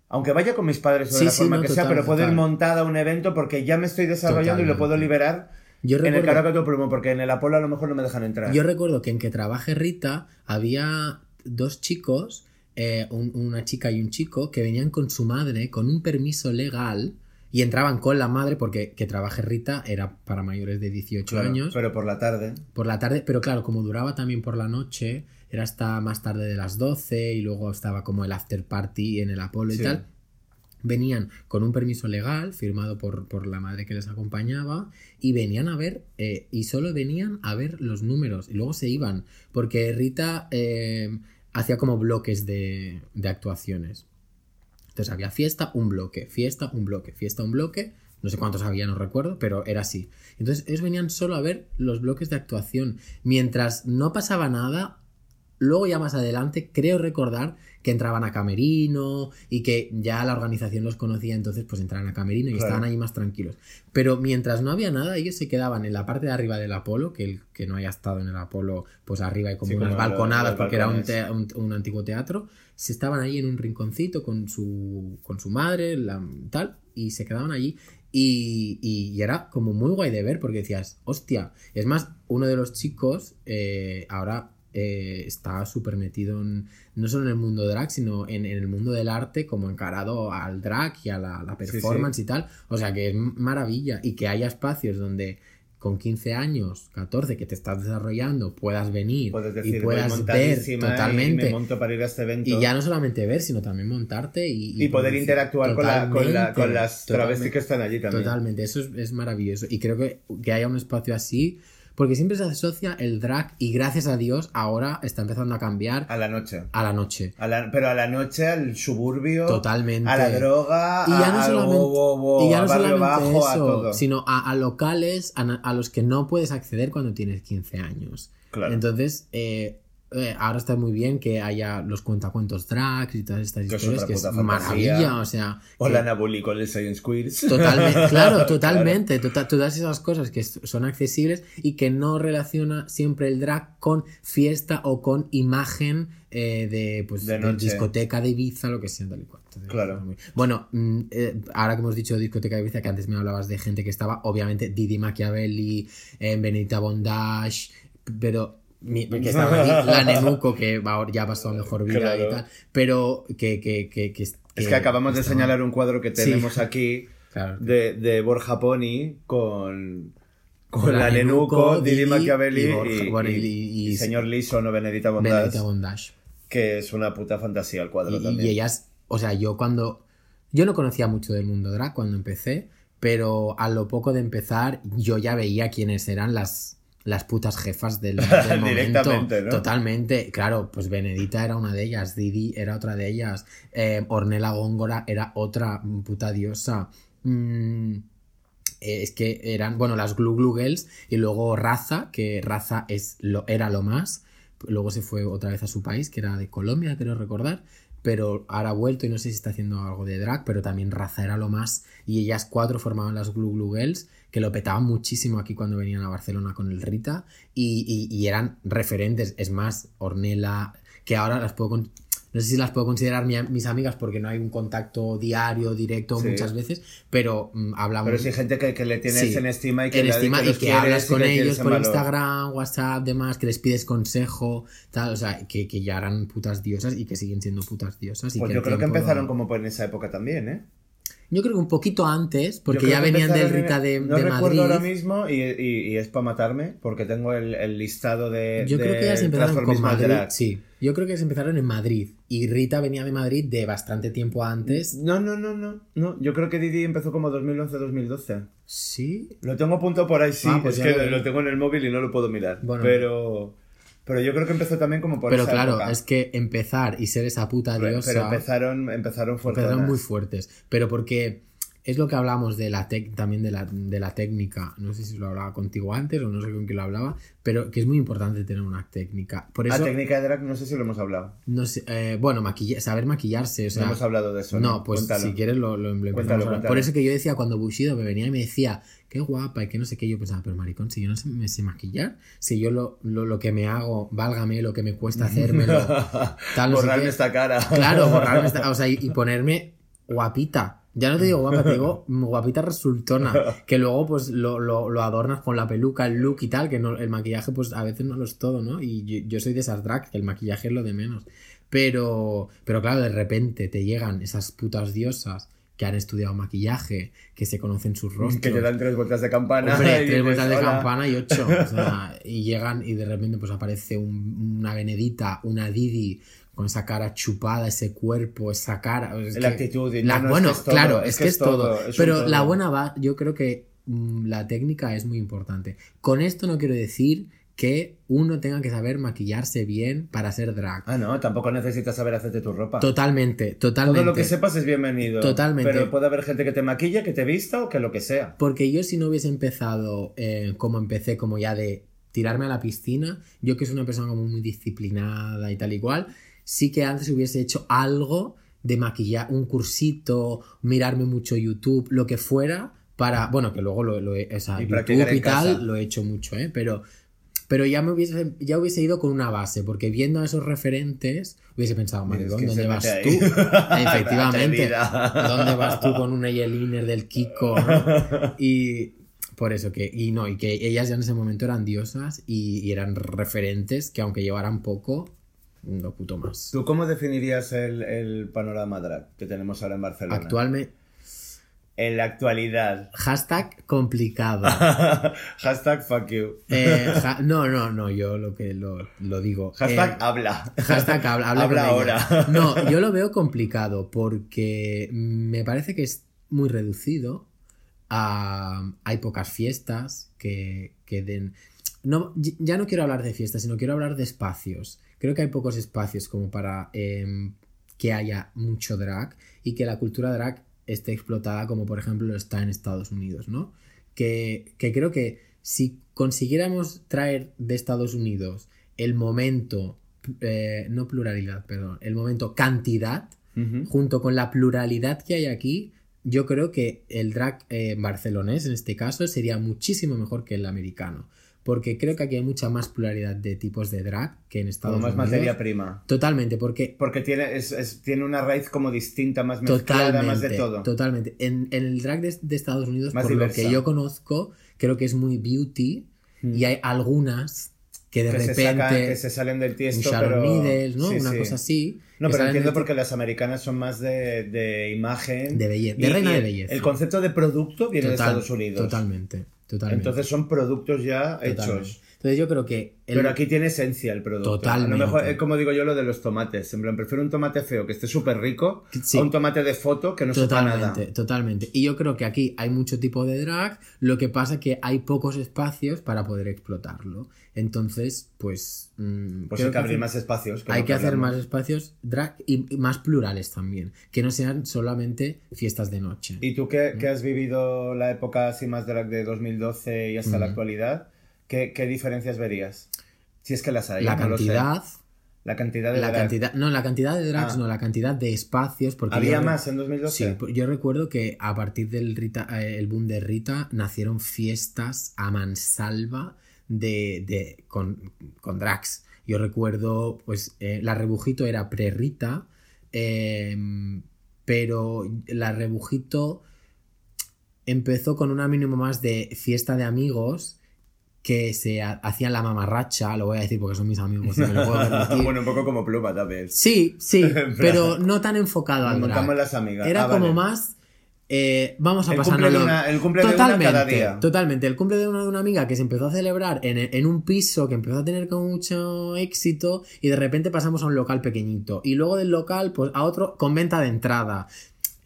aunque vaya con mis padres o de Sí, la sí, forma no, que sea, pero puedo ir total. montada a un evento porque ya me estoy desarrollando y lo puedo liberar Yo en el recuerdo- de promo, porque en el Apolo a lo mejor no me dejan entrar. Yo recuerdo que en que trabaje Rita había dos chicos, eh, un- una chica y un chico, que venían con su madre con un permiso legal y entraban con la madre porque que trabaje Rita era para mayores de 18 Claro, años Pero por la tarde. por la tarde, pero claro, como duraba también por la noche, era hasta más tarde de las 12 y luego estaba como el after party en el Apolo y tal. Venían con un permiso legal firmado por, por la madre que les acompañaba y venían a ver, eh, y solo venían a ver los números y luego se iban, porque Rita eh, hacía como bloques de, de actuaciones. Entonces había fiesta, un bloque, fiesta, un bloque, fiesta, un bloque. No sé cuántos había, no recuerdo, pero era así. Entonces ellos venían solo a ver los bloques de actuación. Mientras no pasaba nada, luego ya más adelante creo recordar que entraban a Camerino y que ya la organización los conocía, entonces pues entraban a Camerino y Claro. estaban ahí más tranquilos. Pero mientras no había nada, ellos se quedaban en la parte de arriba del Apolo, que el que no haya estado en el Apolo, pues arriba hay como Sí, unas como balconadas porque era un, te- un- un antiguo teatro, se estaban ahí en un rinconcito con su, con su madre, la, tal, y se quedaban allí. Y, y- y era como muy guay de ver porque decías, hostia, es más, uno de los chicos eh, ahora eh, está súper metido en, no solo en el mundo drag, sino en, en el mundo del arte, como encarado al drag y a la, la Sí, sí. performance y tal. O sea que es maravilla y que haya espacios donde con 15 años, 14, que te estás desarrollando, puedas venir decir, y puedas ver montadísima y totalmente. me monto para ir a este evento. Y ya no solamente ver, sino también montarte y, Y poder producir. interactuar con, la, con, la- con Totalmente, las travestis totalmente. que están allí también. Totalmente, eso es, es maravilloso. Y creo que, que haya un espacio así, porque siempre se asocia el drag y gracias a Dios ahora está empezando a cambiar A la noche. a la noche. A la- pero a la noche, al suburbio. Totalmente. A la droga. Y ya a- no solamente, wo, y ya a no solamente bajo, a eso, todo. sino a, a locales a, a los que no puedes acceder cuando tienes 15 años. Claro. Entonces, eh, eh, ahora está muy bien que haya los cuentacuentos drags y todas estas Que historias, que es fantasía. maravilla, o sea... O que- la Nabuli con el Science Queers. Totalmente, claro, totalmente. tota- todas esas cosas que son accesibles y que no relaciona siempre el drag con fiesta o con imagen eh, de, pues, De de noche. discoteca de Ibiza, lo que sea, tal y cual. Claro. Bueno, mm, eh, ahora que hemos dicho discoteca de Ibiza, que antes me hablabas de gente que estaba, obviamente, Didi Machiavelli, Benedita Bondage, pero. Mi- que estaba ahí, la Nenuco, que va- ya pasó a mejor vida Claro. y tal, pero que. que, que, que- Es que acabamos de señalar un cuadro que Sí. tenemos aquí Claro. de, de Borja Poni con, con, la la Nenuco, Didi Machiavelli y Borja- y- y- y- y señor Liso, no Benedita Bondage. Benedita Bondage. que es una puta fantasía el cuadro también. y ellas, o sea, yo cuando. Yo no conocía mucho del mundo drag cuando empecé, pero a lo poco de empezar, yo ya veía quiénes eran las, las putas jefas del, del momento. Directamente, ¿no? Totalmente. Claro, pues Benedita era una de ellas, Didi era otra de ellas, eh, Ornella Góngora era otra puta diosa. Mm, eh, es que eran, bueno, las Glu Glu Girls y luego Raza, que Raza es lo, era lo más. Luego se fue otra vez a su país, que era de Colombia, creo recordar. Pero ahora ha vuelto y no sé si está haciendo algo de drag, pero también Raza era lo más. Y ellas cuatro formaban las Glu Glu Girls, que lo petaban muchísimo aquí cuando venían a Barcelona con el Rita. Y, y- y eran referentes. Es más, Ornella, que ahora las puedo. con- No sé si las puedo considerar mi- mis amigas porque no hay un contacto diario, directo Sí. muchas veces, pero mm, hablamos. Pero sí hay gente que, que le tienes Sí. en estima y que, en estima y que hablas con ellos por. Instagram, WhatsApp, demás, que les pides consejo, tal, o sea, que, que ya eran putas diosas y que siguen siendo putas diosas. Y Pues yo creo que empezaron como por en esa época también, ¿eh? Yo creo que un poquito antes, porque ya venían del Rita de, No de recuerdo Madrid. ahora mismo y, y- y es para matarme porque tengo el, el listado de. Yo creo que ellas empezaron con Madrid. drag. Sí, yo creo que ellas empezaron en Madrid. Y Rita venía de Madrid de bastante tiempo antes. No, no, no, no, no. Yo creo que Didi empezó como 2011-2012. Sí. Lo tengo apuntado por ahí, sí. Ah, pues es ya que lo- lo tengo en el móvil y no lo puedo mirar. Bueno. pero. Pero yo creo que empezó también como por Pero esa claro, época. es que empezar y ser esa puta diosa. Pero empezaron, empezaron fuertes. Empezaron muy fuertes. Pero porque es lo que hablamos de la tec también de la, de la técnica. No sé si lo hablaba contigo antes o no sé con quién lo hablaba, pero que es muy importante tener una técnica. Por La eso, técnica de drag, no sé si lo hemos hablado. no sé, eh, bueno, maquilla- saber maquillarse. O sea, no hemos hablado de eso. no, pues Cuéntalo. si quieres lo, lo, Cuéntalo. Por eso que yo decía cuando Bushido me venía y me decía, qué guapa y que no sé qué, yo pensaba, pero maricón, si yo no sé, me sé maquillar, si yo lo, lo, lo que me hago, válgame lo que me cuesta hacérmelo, tal, no Borrarme esta cara. Claro, borrarme esta- o sea, y, y ponerme guapita. Ya no te digo guapa, te digo guapita resultona. Que luego, pues, lo, lo, lo adornas con la peluca, el look y tal, que no, el maquillaje, pues, a veces no lo es todo, ¿no? Y yo, yo soy de esas drag, que el maquillaje es lo de menos. Pero, pero claro, de repente te llegan esas putas diosas que han estudiado maquillaje, que se conocen sus rostros. que te dan tres vueltas de campana. Hombre, y tres vueltas de campana y ocho. O sea, y llegan y de repente pues aparece un- una Benedita, una Didi con esa cara chupada, ese cuerpo, esa cara. es La que- actitud, y la- no, no, es bueno, que es todo, claro, es, que es todo. pero todo. la buena va, yo creo que mm, la técnica es muy importante. Con esto no quiero decir que uno tenga que saber maquillarse bien para ser drag. Ah, no, tampoco necesitas saber hacerte tu ropa. Totalmente, totalmente. Todo lo que sepas es bienvenido. Totalmente. Pero puede haber gente que te maquille, que te vista o que lo que sea. Porque yo si no hubiese empezado eh, como empecé, como ya de tirarme a la piscina, yo que soy una persona como muy disciplinada y tal igual, sí que antes hubiese hecho algo de maquillar, un cursito, mirarme mucho YouTube, lo que fuera, para, bueno, que luego lo, lo he, o sea, Y YouTube practicar en y tal, casa. lo he hecho mucho, ¿eh? Pero, pero ya me hubiese, ya hubiese ido con una base, porque viendo a esos referentes, hubiese pensado, Dices, Maricón, ¿quién se ¿dónde vas tú? Efectivamente. ¿Dónde vas tú con un eyeliner del Kiko? no? Y por eso que, y no, y que ellas ya en ese momento eran diosas y, y eran referentes que aunque llevaran poco, no puto más. ¿Tú cómo definirías el, el panorama drag que tenemos ahora en Barcelona? Actualmente, En la actualidad. hashtag complicado. Hashtag fuck you. Eh, no, no, no, yo lo que lo, lo digo. Hashtag Eh, habla. Hashtag habla, habla Habla ella. ahora. No, yo lo veo complicado porque me parece que es muy reducido. a- hay pocas fiestas que, que den. No, ya no quiero hablar de fiestas, sino quiero hablar de espacios. Creo que hay pocos espacios como para em, que haya mucho drag y que la cultura drag esté explotada como por ejemplo lo está en Estados Unidos, ¿no? Que, que creo que si consiguiéramos traer de Estados Unidos el momento, eh, no pluralidad, perdón, el momento cantidad, junto con la pluralidad que hay aquí, yo creo que el drag eh, barcelonés, en este caso, sería muchísimo mejor que el americano. Porque creo que aquí hay mucha más pluralidad de tipos de drag que en Estados Como más Unidos. materia prima. Totalmente, porque Porque tiene, es, es- tiene una raíz como distinta, más mezclada, totalmente, más de todo. totalmente. En, en el drag de, de Estados Unidos, Más por diversa. lo que yo conozco, creo que es muy beauty y hay algunas que de que, se repente sacan, que se salen del tiesto, pero... ¿no? Sí, Una sí. cosa así. No, pero entiendo porque las americanas son más de, de imagen. De belleza, de Y- reina y de el- belleza. El concepto de producto viene de Estados Unidos. Totalmente, totalmente. Entonces son productos ya Totalmente. hechos. Entonces yo creo que... el- Pero aquí tiene esencia el producto. Totalmente. A lo mejor es como digo yo lo de los tomates. En plan, prefiero un tomate feo que esté súper rico Sí. a un tomate de foto que no sepa nada. Totalmente, totalmente. Y yo creo que aquí hay mucho tipo de drag, lo que pasa que hay pocos espacios para poder explotarlo. Entonces, pues... mm, Pues hay que abrir más espacios. que hay que hacer más espacios drag y y más plurales también, que no sean solamente fiestas de noche. ¿Y tú que, que has vivido la época así más drag de 2012 y hasta la actualidad, ¿qué, qué diferencias verías? Si es que las hay. la no cantidad, La cantidad de la drag. cantidad, no, la cantidad de drags, Ah. no, la cantidad de espacios, porque ¿Había yo más en 2012? Sí, yo recuerdo que a partir del Rita, eh, el boom de Rita nacieron fiestas a mansalva de, de- con, con drags. Yo recuerdo, pues, eh, la Rebujito era pre-Rita, eh, pero la Rebujito empezó con una mínimo más de fiesta de amigos que se ha- hacían la mamarracha, lo voy a decir porque son mis amigos y me lo puedo permitir. bueno, un poco como pluma, vez. Sí, sí, pero no tan enfocado al drag. las amigas. Era Ah, como vale. más. eh, vamos a El una- el cumple de una totalmente, cada día. Totalmente. El cumple de una, de una amiga que se empezó a celebrar en, en un piso que empezó a tener como mucho éxito y de repente pasamos a un local pequeñito. Y luego del local, pues a otro con venta de entrada.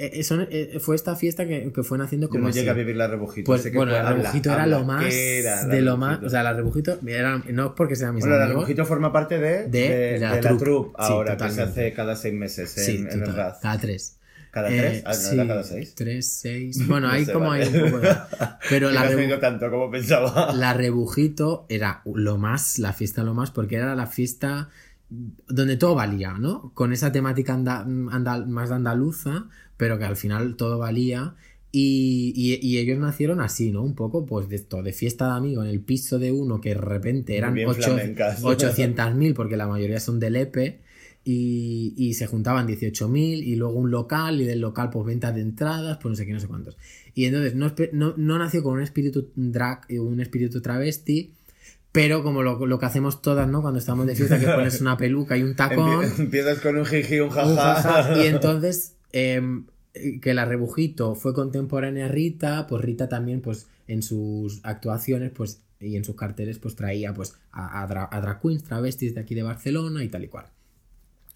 Eh, eh, son- eh, fue esta fiesta que, que fue naciendo Yo como no así. llegué a vivir la rebujito. Pues que bueno, la habla, rebujito era habla. lo más ¿Qué era la de lo más, o sea, la rebujito era, no porque sean mis Bueno, la rebujito forma parte de, De de, la de la troupe. troupe Sí, ahora, que se hace cada seis meses en, sí, en el RAZ. cada tres. ¿Cada Eh, tres? Ah, ¿no sí, era cada seis? Tres, seis. Bueno, No hay sé, como vale. hay un poco de... Pero No la, rebu- tanto como pensaba. la rebujito era lo más, la fiesta lo más, porque era la fiesta donde todo valía, ¿no? Con esa temática anda- andal- más andaluza, pero que al final todo valía. Y, y- y ellos nacieron así, ¿no? Un poco, pues de esto, de fiesta de amigos en el piso de uno que de repente eran bien ocho- flamencas. 800.000, porque la mayoría son del EPE, y, y se juntaban 18.000, y luego un local, y del local, pues ventas de entradas, pues no sé qué, no sé cuántos. Y entonces no, no, no nació con un espíritu drag y un espíritu travesti, pero como lo, lo que hacemos todas, ¿no? Cuando estamos de fiesta, que pones una peluca y un tacón. Empie- Empiezas con un jiji, un un jaja. jaja, y entonces, em, que la Rebujito fue contemporánea a Rita, pues Rita también, pues en sus actuaciones, pues y en sus carteles, pues traía pues a, a, dra- a drag queens, travestis de aquí de Barcelona y tal y cual.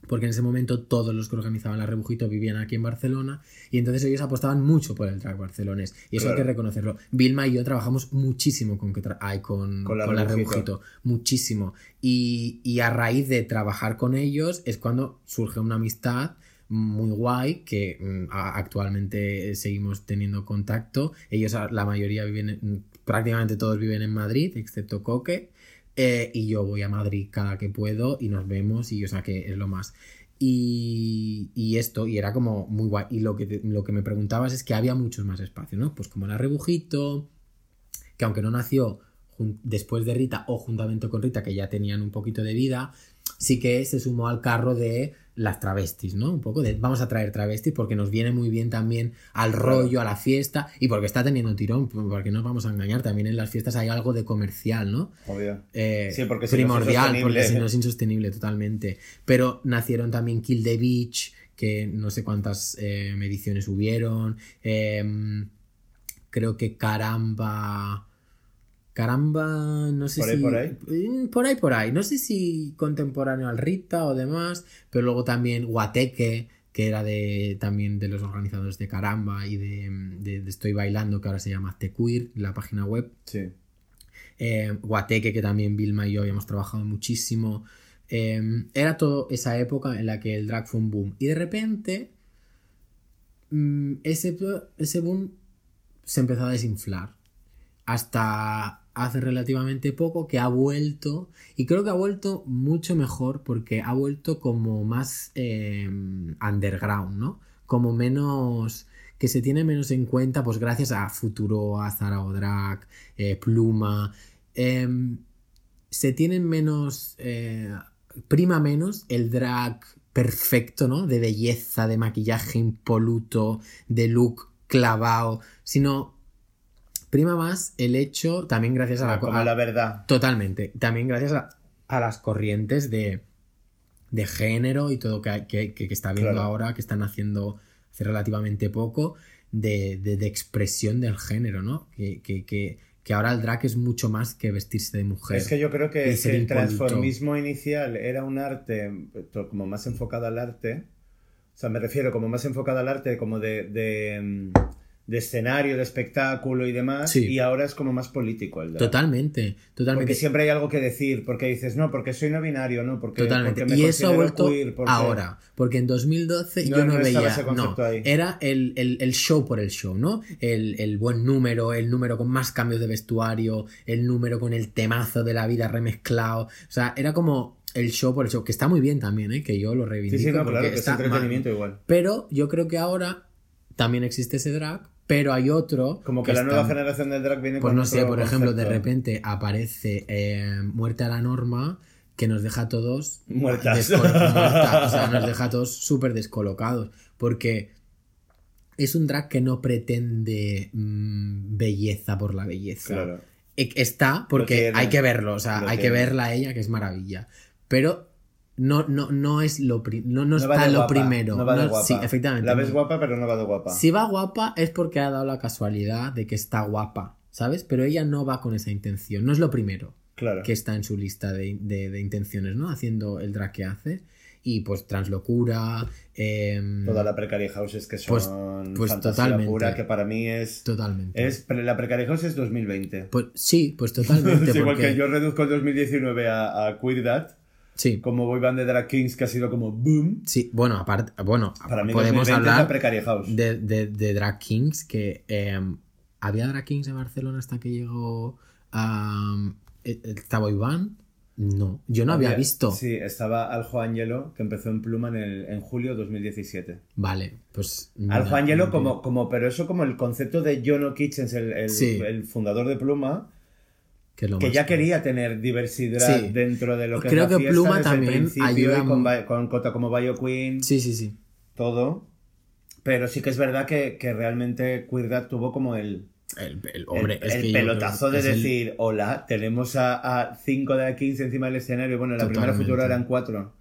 Porque en ese momento todos los que organizaban la Rebujito vivían aquí en Barcelona y entonces ellos apostaban mucho por el drag barcelonés. Y eso hay que reconocerlo. Vilma y yo trabajamos muchísimo con, que ay, con, Con la con la. Rebujito. Muchísimo. Y, y a raíz de trabajar con ellos es cuando surge una amistad muy guay que mm, actualmente seguimos teniendo contacto. Ellos, la mayoría viven, en- prácticamente todos viven en Madrid, excepto Coque. Eh, y yo voy a Madrid cada que puedo y nos vemos y o sea que es lo más. Y, y esto, y era como muy guay. Y lo que, lo que me preguntabas es que había muchos más espacios, ¿no? Pues como la Rebujito, que aunque no nació después de Rita o juntamente con Rita, que ya tenían un poquito de vida, sí que se sumó al carro de las travestis, ¿no? Un poco de vamos a traer travestis porque nos viene muy bien también al rollo, a la fiesta y porque está teniendo tirón, porque no nos vamos a engañar, también en las fiestas hay algo de comercial, ¿no? Obvio. Eh, Sí, porque si no es primordial, insostenible. porque si no es insostenible totalmente. Pero nacieron también Kill the Beach, que no sé cuántas eh, ediciones hubieron. em, creo que Caramba. Caramba, no sé ¿Por ahí, si. por ahí? Mm, Por ahí, por ahí. No sé si contemporáneo al Rita o demás, pero luego también Guateque, que era de también de los organizadores de Caramba y de, de- de Estoy Bailando, que ahora se llama The Queer, la página web. Sí. Eh, Guateque, que también Vilma y yo habíamos trabajado muchísimo. Eh, era toda esa época en la que el drag fue un boom. Y de repente, mm, ese, ese boom se empezó a desinflar. Hasta hace relativamente poco que ha vuelto. Y creo que ha vuelto mucho mejor porque ha vuelto como más eh, underground, ¿no? Como menos que se tiene menos en cuenta, pues gracias a Futuro, a Zara Drag, eh, Pluma, em, se tienen menos, eh, prima menos el drag perfecto, ¿no? De belleza, de maquillaje impoluto, de look clavado, sino prima más el hecho, también gracias a la... Como a- la verdad. Totalmente. También gracias a, a las corrientes de, de género y todo que, que, que- que está viendo Claro. ahora, que están haciendo hace relativamente poco, de, de- de expresión del género, ¿no? Que, que- ahora el drag es mucho más que vestirse de mujer. Es que yo creo que, que el transformismo inicial era un arte como más enfocado al arte. O sea, me refiero como más enfocado al arte, como de, de, mm, de escenario, de espectáculo y demás. Sí. Y ahora es como más político el drag. Totalmente, totalmente. Porque siempre hay algo que decir, porque dices, no, porque soy no binario, no, porque, Totalmente. porque me Y eso ha vuelto queer, porque- ahora. Porque en 2012 No, yo no, veía. ese No, ahí. era el, el- el show por el show, ¿no? El, el buen número, el número con más cambios de vestuario, el número con el temazo de la vida remezclado. O sea, era como el show por el show, que está muy bien también, ¿eh? Que yo lo Sí, reivindico. sí, no, porque claro, que es está entretenimiento mal. igual. Pero yo creo que ahora también existe ese drag, pero hay otro. Como que, la está- nueva generación del drag viene Pues con no sé, por ejemplo, de repente aparece eh, Muerte a la Norma que nos deja a todos Muertas. o sea, nos deja a todos súper descolocados. Porque es un drag que no pretende mm, belleza por la belleza. Claro. E- Está porque tiene. hay que verlo, o sea, hay que verla a ella, que es maravilla. Pero no, no, no es lo, pri- no, no No va está de lo guapa, primero. No va de guapa. sí, efectivamente. La ves guapa, pero no va de guapa. Si va guapa es porque ha dado la casualidad de que está guapa, ¿sabes? Pero ella no va con esa intención, no es lo primero Claro. que está en su lista de, de- de intenciones, ¿no? Haciendo el drag que hace. Y pues translocura. em, Toda la Precary Houses que son Pues- pues fantasía totalmente. pura, que para mí es... Totalmente. es la Precary House es 2020. Pues sí, pues totalmente. es igual porque- que yo reduzco el 2019 a, a Queer Sí, como boy band de Drag Kings, que ha sido como boom. sí, bueno, aparte, bueno, Para mí podemos 2020 es la hablar House. de, de, de Drag Kings, que em, había Drag Kings en Barcelona hasta que llegó a estaba Iván. No, yo no había, Había- visto. Sí, estaba Aljo Angelo, que empezó en Pluma en, el- en julio 2017. Vale, pues. Aljo Angelo, como, como, pero eso como el concepto de Jono Kitchens, el, el- Sí. el fundador de Pluma, que, lo ya quería tener diversidad Sí. dentro de lo que Creo es la que Pluma también ayuda y con, con Cota como Bio Queen, Sí, sí, sí. todo. Pero sí que es verdad que, que realmente Queer Dad tuvo como el, El, el- hombre, el, es pelotazo de decir, hola, tenemos a 5 de 15 encima del escenario. Bueno, la primera futura eran 4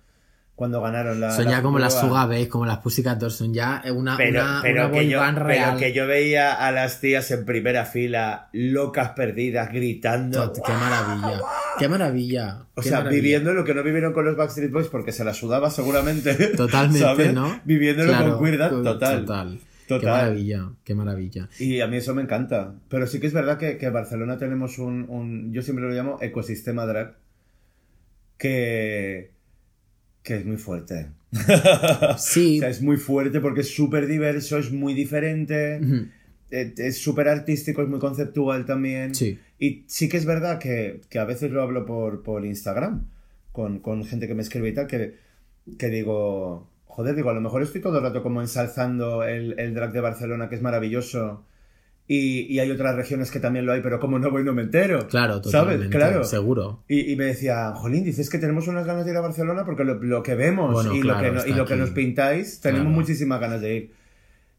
cuando ganaron la. Son la ya como las. Suga Babes, como las Pussycat Dolls, son ya una, Pero, una, pero una que yo, pero que yo veía a las tías en primera fila, locas perdidas, gritando. Qué maravilla. Qué maravilla. O qué sea, maravilla. viviendo lo que no vivieron con los Backstreet Boys porque se la sudaba seguramente. Totalmente, ¿sabes? ¿no? Viviéndolo Claro, con total. Total. Total. Qué maravilla, qué maravilla. Y a mí eso me encanta. Pero sí que es verdad que, que en Barcelona tenemos un, un- Yo siempre lo llamo ecosistema drag. Que. Que es muy fuerte. Sí. O sea, es muy fuerte porque es súper diverso, es muy diferente. Ujú. eh, Es súper artístico, es muy conceptual también. Sí. Y sí que es verdad que, que a veces lo hablo por, por Instagram con, con gente que me escribe y tal, que, que digo, joder, digo, a lo mejor estoy todo el rato como ensalzando el, el drag de Barcelona, que es maravilloso, y, y hay otras regiones que también lo hay, pero como no voy no me entero. Claro, ¿Sabes? totalmente. Claro. Seguro. Y, y me decía, Jolín, dices que tenemos unas ganas de ir a Barcelona porque lo, lo que vemos Bueno, y, claro, lo, que no- y lo que aquí. nos pintáis, tenemos Claro. muchísimas ganas de ir.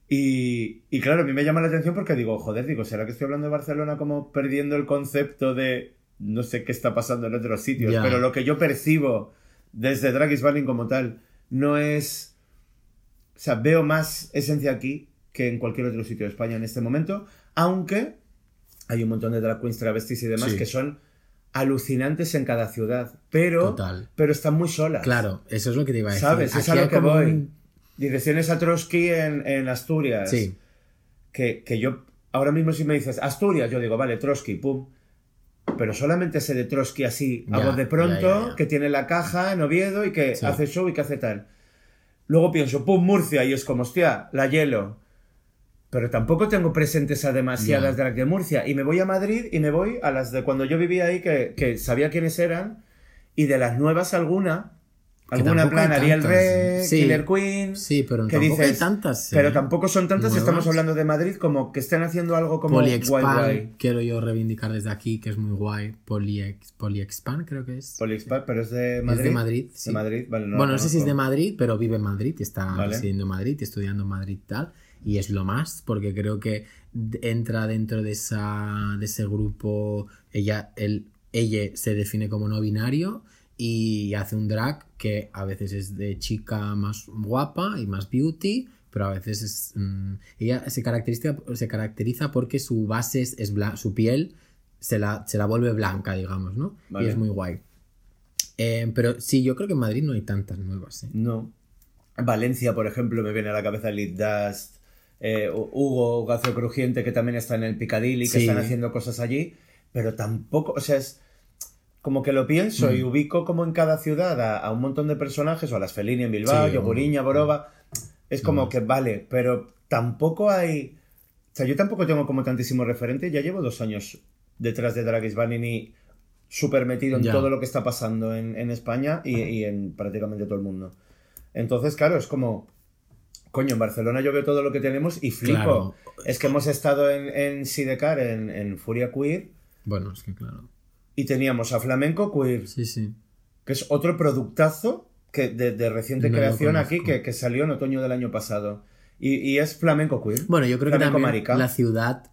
Y, y claro, a mí me llama la atención porque digo, joder, digo, ¿será que estoy hablando de Barcelona como perdiendo el concepto de no sé qué está pasando en otros sitios? Ya. Pero lo que yo percibo desde Drag is Burning como tal no es... O sea, veo más esencia aquí que en cualquier otro sitio de España en este momento, aunque hay un montón de drag queens, travestis y demás Sí. que son alucinantes en cada ciudad, pero, Total. pero están muy solas. Claro, eso es lo que te iba a decir. ¿Sabes? Es a lo que como voy. tienes a Trotsky en, en Asturias. Sí. Que, que yo, ahora mismo si me dices Asturias, yo digo, vale, Trotsky, pum. Pero solamente sé de Trotsky así, a voz de pronto, ya, ya, ya. que tiene la caja en Oviedo y que Sí. hace show y que hace tal. Luego pienso, pum, Murcia, y es como, hostia, la hielo. Pero tampoco tengo presentes a demasiadas Ya. drag de Murcia. Y me voy a Madrid y me voy a las de cuando yo vivía ahí, que, que sabía quiénes eran. Y de las nuevas alguna. Alguna hay plan Ariel Rey, ¿eh? Sí. Killer Queen. Sí, pero que tampoco hay dices, tantas. ¿eh? Pero tampoco son tantas, Nuevas. estamos hablando de Madrid, como que estén haciendo algo como guay, Polyexpan, guay. quiero yo reivindicar desde aquí, que es muy guay. Polyex, Polyexpan, creo que es. Polyexpan, pero es de Madrid. Es de Madrid, sí. De Madrid, vale, no bueno, la no sé si es de. Madrid, pero vive en Madrid y está Vale. residiendo en Madrid y estudiando en Madrid y tal. Y es lo más, porque creo que entra dentro de, esa, de ese grupo. Ella, él, ella se define como no binario y hace un drag que a veces es de chica más guapa y más beauty, pero a veces es. mm, ella se caracteriza, se caracteriza porque su base es, es bla- su piel se la, se la vuelve blanca, digamos, ¿no? Vale. Y es muy guay. Eh, pero sí, yo creo que en Madrid no hay tantas nuevas, ¿eh? No. Valencia, por ejemplo, me viene a la cabeza Lit Dust, eh, Hugo, Gazo Crujiente, que también está en el Piccadilly, que Sí. están haciendo cosas allí, pero tampoco, o sea, es como que lo pienso Mm. y ubico como en cada ciudad a, a un montón de personajes, o a las Fellini en Bilbao, Sí, Yoguriña, Boroba, es como Mm. que vale, pero tampoco hay, o sea, yo tampoco tengo como tantísimo referente, ya llevo dos años detrás de Dragis Vanini súper metido en Ya. todo lo que está pasando en, en España y, y en prácticamente todo el mundo. Entonces, claro, es como, coño, en Barcelona yo veo todo lo que tenemos y flipo. Claro. Es que hemos estado en, en Sidecar, en, en Furia Queer, Bueno, es que claro. y teníamos a Flamenco Queer, Sí, sí. que es otro productazo que de, de reciente No creación aquí, que, que salió en otoño del año pasado. Y, y es Flamenco Queer. Bueno, yo creo que también marica. la ciudad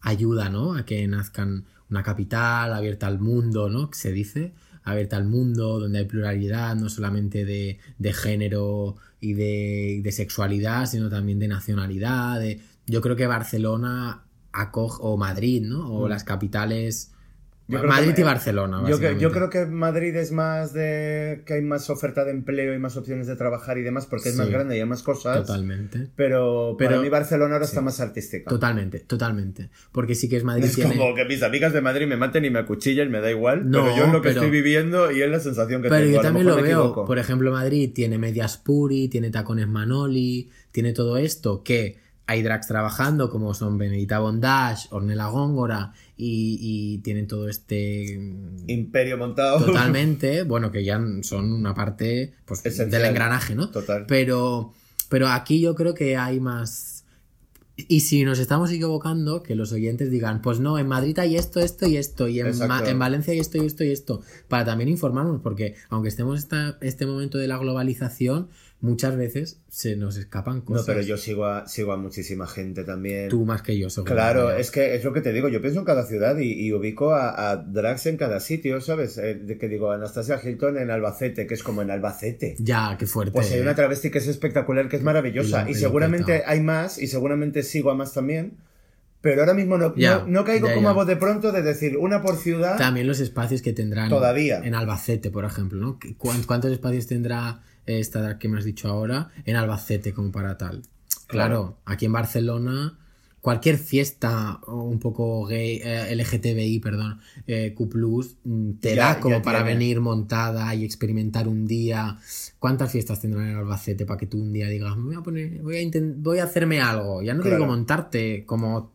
ayuda, ¿no? A que nazcan una capital abierta al mundo, ¿no? Que se dice, abierta al mundo, donde hay pluralidad, no solamente de, de género y de, de sexualidad, sino también de nacionalidad. de- Yo creo que Barcelona acoge, o Madrid, ¿no? O Mm. las capitales... Yo Madrid que- y Barcelona, Yo, yo creo que Madrid es más de que hay más oferta de empleo y más opciones de trabajar y demás porque es más grande y hay más cosas. Totalmente. Pero, Pero- para mí Barcelona ahora sí. está más artística. Totalmente, totalmente. Porque sí que es Madrid Es tiene... como que mis amigas de Madrid me maten y me acuchillen, me da igual. No, pero yo es lo que pero- estoy viviendo y es la sensación que Pero tengo. yo A también lo veo. equivoco. Por ejemplo, Madrid tiene medias puri, tiene tacones Manoli, tiene todo esto que hay drags trabajando como son Benedita Bondage, Ornella Góngora y, y tienen todo este Imperio montado. totalmente, bueno, que ya son una parte pues, Esencial. del engranaje, ¿no? Total. Pero, pero aquí yo creo que hay más. Y si nos estamos equivocando, que los oyentes digan, pues no, en Madrid hay esto, esto y esto, y en. Ma- en Valencia hay esto y esto y esto, para también informarnos, porque aunque estemos esta, este momento de la globalización, muchas veces se nos escapan No, cosas. pero yo sigo a, sigo a muchísima gente también. Tú más que yo, seguro. Claro, es que es lo que te digo, yo pienso en cada ciudad y, y ubico a, a drags en cada sitio, ¿sabes? Eh, que digo, Anastasia Hilton en Albacete, que es como en Albacete. Ya, qué fuerte. Pues hay una travesti que es espectacular, que es maravillosa. Y seguramente hay más, y seguramente sigo a más también. Pero ahora mismo no, Ya, no, no caigo ya, como ya. a voz de pronto de decir una por ciudad. También los espacios que tendrán Todavía. en Albacete, por ejemplo, ¿no? ¿Cu- ¿Cuántos espacios tendrá esta que me has dicho ahora en Albacete como para tal? Claro, Claro. aquí en Barcelona, cualquier fiesta un poco gay, eh, LGTBI, perdón, eh, Q+, mm, te Ya- da como ya para venir montada y experimentar un día. ¿Cuántas fiestas tendrán en Albacete para que tú un día digas, "Me voy a poner, voy a voy a hacerme algo? Ya no te digo montarte como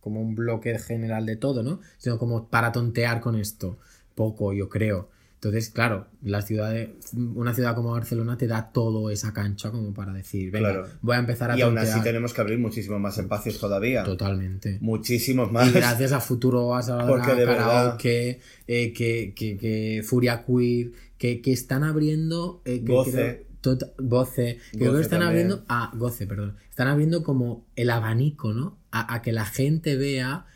como un bloque general de todo, ¿no? Sino como para tontear con esto. Poco, yo creo. Entonces, claro, la ciudad de- una ciudad como Barcelona te da todo esa cancha como para decir, venga, Claro. voy a empezar a y aún tontear. así tenemos que abrir muchísimos más espacios todavía. Totalmente. Muchísimos más. Y gracias a Futuro a Porque de Karaoke, eh, que, que, que Furia Queer, que, que están abriendo. eh, que Goce. creo- Goce. Que creo Goce que están también. abriendo. Ah, Goce, perdón. Están abriendo como el abanico, ¿no? A, a que la gente vea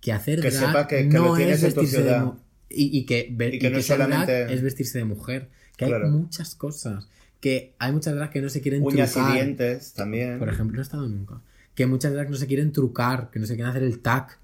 que hacer Que drag sepa que- que no lo tienes es en tu ciudad. Y, y que, ver- Y que no drag solamente- es vestirse de mujer. Que Claro. hay muchas cosas. Que hay muchas drag que no se quieren Uñas y trucar. dientes también. Por ejemplo, no he estado nunca. Que muchas drags no se quieren trucar, que no se quieren hacer el tag.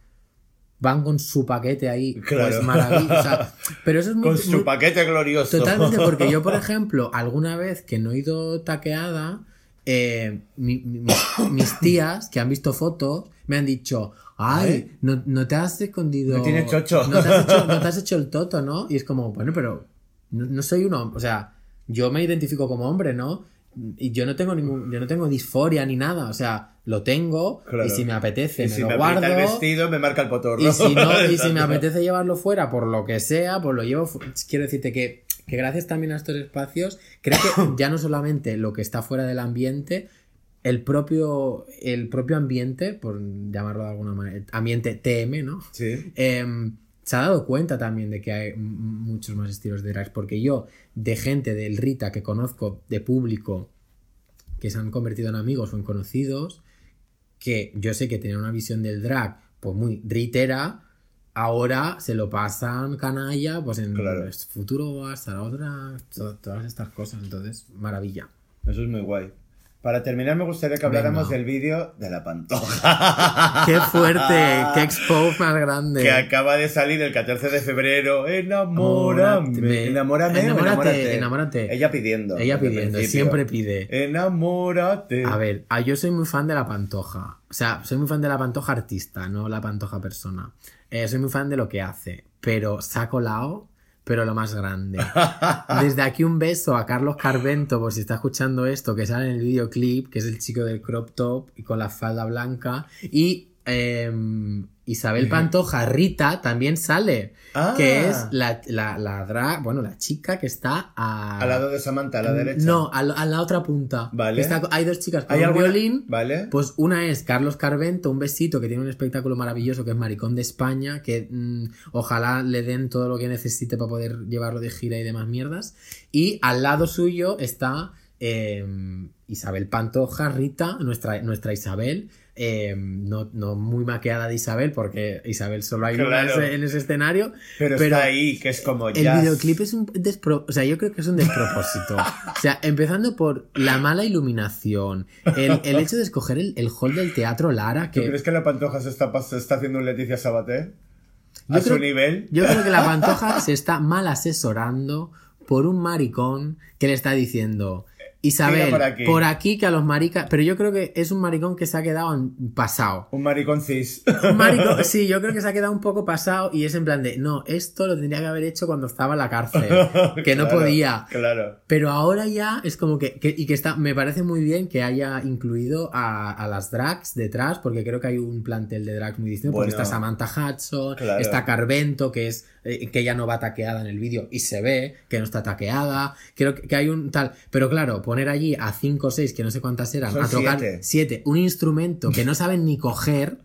Van con su paquete ahí. Claro. Pues maravilla. o sea, pero eso es muy, Con su muy- paquete glorioso. Totalmente, porque yo, por ejemplo, alguna vez que no he ido taqueada, eh, mi- mi- mis, mis tías que han visto fotos me han dicho, ay, Ay. no, no te has escondido. No tienes chocho". No te, has hecho, no te has hecho el toto, ¿no? Y es como, bueno, pero no, no soy un hombre. O sea, yo me identifico como hombre, ¿no? Y yo no tengo ningún, yo no tengo disforia ni nada. O sea, lo tengo Claro. y si me apetece y me si lo me guardo. aprieta el vestido, me marca el potorro. Y si, no, y si me apetece llevarlo fuera por lo que sea, pues lo llevo. Quiero decirte que, que gracias también a estos espacios, creo que ya no solamente lo que está fuera del ambiente, el propio, el propio ambiente, por llamarlo de alguna manera, ambiente TM, ¿no? Sí. Em, se ha dado cuenta también de que hay muchos más estilos de drag, porque yo, de gente del Rita que conozco, de público, que se han convertido en amigos o en conocidos, que yo sé que tenían una visión del drag pues muy ritera, ahora se lo pasan canalla, pues en Claro. el futuro hasta la otra, to- todas estas cosas, entonces, maravilla. Eso es muy guay. Para terminar, me gustaría que habláramos Venga. del vídeo de la pantoja. ¡Qué fuerte! ¡Qué expose más grande! Que acaba de salir el 14 de febrero. Enamórame. Enamórate. Enamórame. Enamórate, enamórate. Ella pidiendo. Ella el pidiendo, siempre pide. Enamórate. A ver, ah, yo soy muy fan de la pantoja. O sea, soy muy fan de la pantoja artista, no la pantoja persona. Eh, soy muy fan de lo que hace. Pero saco lao, pero lo más grande. Desde aquí un beso a Carlos Carvento, por si está escuchando esto, que sale en el videoclip, que es el chico del crop top y con la falda blanca. Y em, Isabel Pantoja, Rita, también sale. Ah. Que es la, la, la drag- bueno, la chica que está a... Al lado de Samantha, a la derecha. No, a, a la otra punta. Vale. Está- hay dos chicas con ¿Hay un alguna? violín. Vale. Pues una es Carlos Carvento, un besito que tiene un espectáculo maravilloso que es Maricón de España, que mm, ojalá le den todo lo que necesite para poder llevarlo de gira y demás mierdas. Y al lado suyo está eh, Isabel Pantoja, Rita, nuestra, nuestra Isabel. Eh, no, no muy maqueada de Isabel, porque Isabel solo hay una en Claro. ese, en ese escenario. pero, pero está ahí, que es como El jazz. videoclip es un despro... O sea, yo creo que es un despropósito. O sea, empezando por la mala iluminación, el, el hecho de escoger el, el hall del teatro Lara, ¿Tú que crees que la pantoja se está, se está haciendo un Leticia Sabaté? Yo A creo- su nivel. yo creo que la pantoja se está mal asesorando por un maricón que le está diciendo Isabel, por por aquí. aquí". que a los maricas... Pero yo creo que es un maricón que se ha quedado en- pasado. Un maricón cis. Un maricón, sí, yo creo que se ha quedado un poco pasado y es en plan de, no, esto lo tendría que haber hecho cuando estaba en la cárcel, que no podía. Claro. Pero ahora ya es como que, que- y que está, me parece muy bien que haya incluido a, a las drags detrás, porque creo que hay un plantel de drags muy distinto, porque está Samantha Hudson, Claro. está Carvento, que es, eh, que ya no va taqueada en el vídeo y se ve que no está taqueada, creo que, que hay un tal, pero claro, poner allí a 5 o 6, que no sé cuántas eran, Son a tocar siete. 7, un instrumento que no saben ni coger,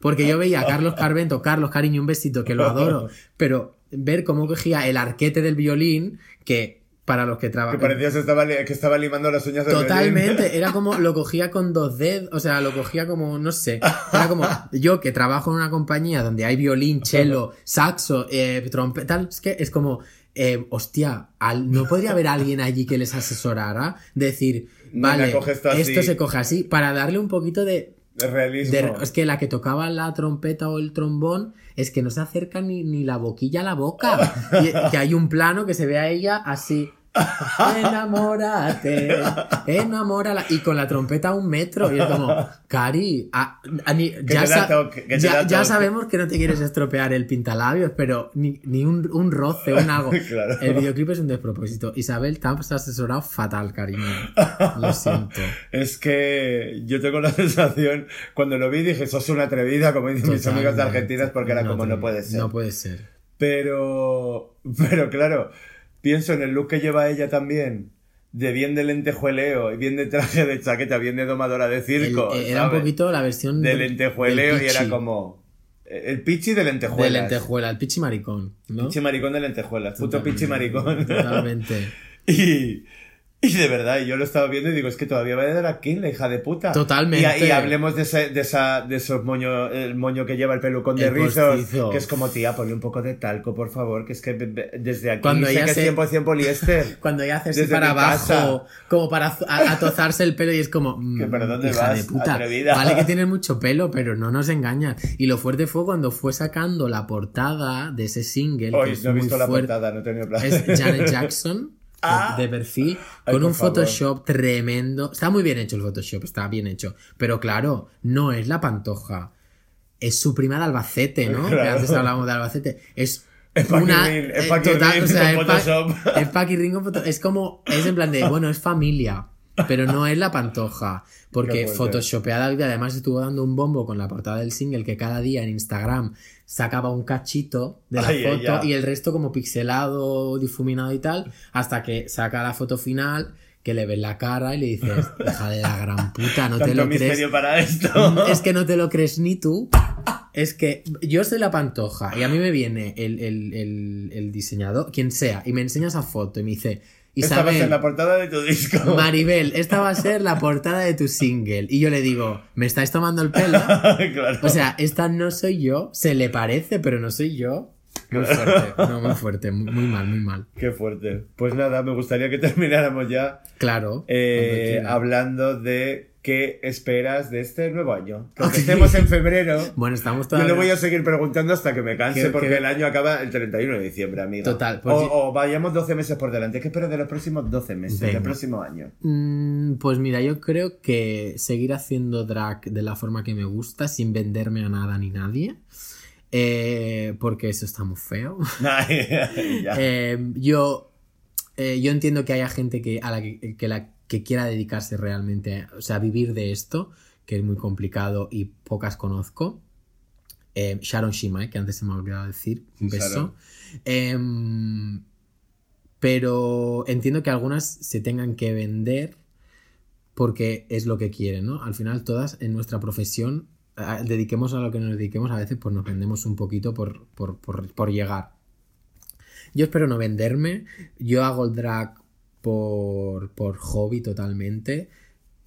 porque yo veía a Carlos Carvento, Carlos, cariño, un besito, que lo adoro, pero ver cómo cogía el arquete del violín, que para los que Que trabajan... parecía que estaba, li- que estaba limando las uñas violín. Totalmente, era como lo cogía con dos dedos, o sea, lo cogía como, no sé, era como yo que trabajo en una compañía donde hay violín, cello, saxo, eh, trompeta, tal, es que es como, eh, hostia, al- no podría haber alguien allí que les asesorara, decir, vale, esto esto se coge así, para darle un poquito de, De realismo. de- es que la que tocaba la trompeta o el trombón es que no se acerca ni, ni la boquilla a la boca. Y, que hay un plano que se ve a ella así. Enamórate, enamórala. Y con la trompeta a un metro. Y es como, Cari, a- a ni- ya, sa- toque, ya- ya toque". sabemos que no te quieres estropear el pintalabios, pero ni, ni un, un roce, un algo. Claro. El videoclip es un despropósito. Isabel Tamps ha asesorado fatal, cariño. Lo siento. Es que yo tengo la sensación, cuando lo vi dije, sos una atrevida, como dicen mis amigos de Totalmente. Argentina, porque era como, no puede ser. No puede ser. Pero, pero claro, pienso en el look que lleva ella también, de bien de lentejueleo, y bien de traje de chaqueta, bien de domadora de circo, eh, era un poquito la versión de lentejueleo y era como eh, el pichi de lentejuelas. De lentejuela, el pichi maricón, ¿no? Pichi maricón de lentejuelas, puto pichi maricón. Totalmente. Y, y de verdad, yo lo estaba viendo y digo, es que todavía va a dar aquí la hija de puta. Totalmente. Y, y hablemos de, ese, de, esa, de esos moños, el moño que lleva el pelucón de El rizos, postizo. que es como, tía, ponle un poco de talco, por favor, que es que desde aquí Cuando sé ella que se- es 100% poliéster. Cuando ella hace así para mi casa. abajo, como para atozarse el pelo y es como, mm, Que, ¿pero dónde hija vas, de puta. atrevida? Vale que tienes mucho pelo, pero no nos engañas. Y lo fuerte fue cuando fue sacando la portada de ese single. que Hoy es no he visto la fuerte. portada, no he tenido plan. Es Janet Jackson. De- Ah. de perfil, Ay, con un favor. Photoshop tremendo. Está muy bien hecho el Photoshop, está bien hecho. Pero claro, no es la pantoja. Es su prima de Albacete, ¿no? Claro. Que antes hablábamos de Albacete. Es Es una. Es eh, Photoshop. es como. Es en plan de. Bueno, es familia. Pero no es la pantoja. Porque photoshopeada además estuvo dando un bombo con la portada del single que cada día en Instagram sacaba un cachito de la Ay, foto y el resto como pixelado, difuminado y tal, hasta que saca la foto final que le ves la cara y le dices, hija de la gran puta, no te lo crees. para esto. Es que no te lo crees ni tú. Es que yo soy la pantoja y a mí me viene el, el- el- el diseñador, quien sea, y me enseña esa foto y me dice, Esta va a ser la portada de tu disco. Maribel, esta va a ser la portada de tu single. Y yo le digo, ¿me estáis tomando el pelo? claro. O sea, esta no soy yo, se le parece, pero no soy yo. Muy fuerte, no, muy fuerte, muy, muy mal, muy mal. Qué fuerte. Pues nada, me gustaría que termináramos ya Claro. eh, hablando de qué esperas de este nuevo año. Que aunque estemos en febrero, Bueno, estamos yo todavía... le voy a seguir preguntando hasta que me canse Que- porque que- el año acaba el 31 de diciembre, amiga. Total, pues o, yo- o vayamos 12 meses por delante. ¿Qué espero de los próximos 12 meses Venga. del próximo año? Mm, Pues mira, yo creo que seguir haciendo drag de la forma que me gusta, sin venderme a nada ni nadie. Eh, porque eso está muy feo. Eh, yo, eh, yo entiendo que haya gente que, a la que, que la, que quiera dedicarse realmente, o sea, vivir de esto, que es muy complicado y pocas conozco. Eh, Sharon Shimai, que antes se me ha olvidado decir, un beso. Em, pero entiendo que algunas se tengan que vender porque es lo que quieren, ¿no? Al final todas en nuestra profesión, dediquemos a lo que nos dediquemos, a veces pues nos vendemos un poquito por, por, por, por llegar. Yo espero no venderme, yo hago el drag por, por hobby totalmente.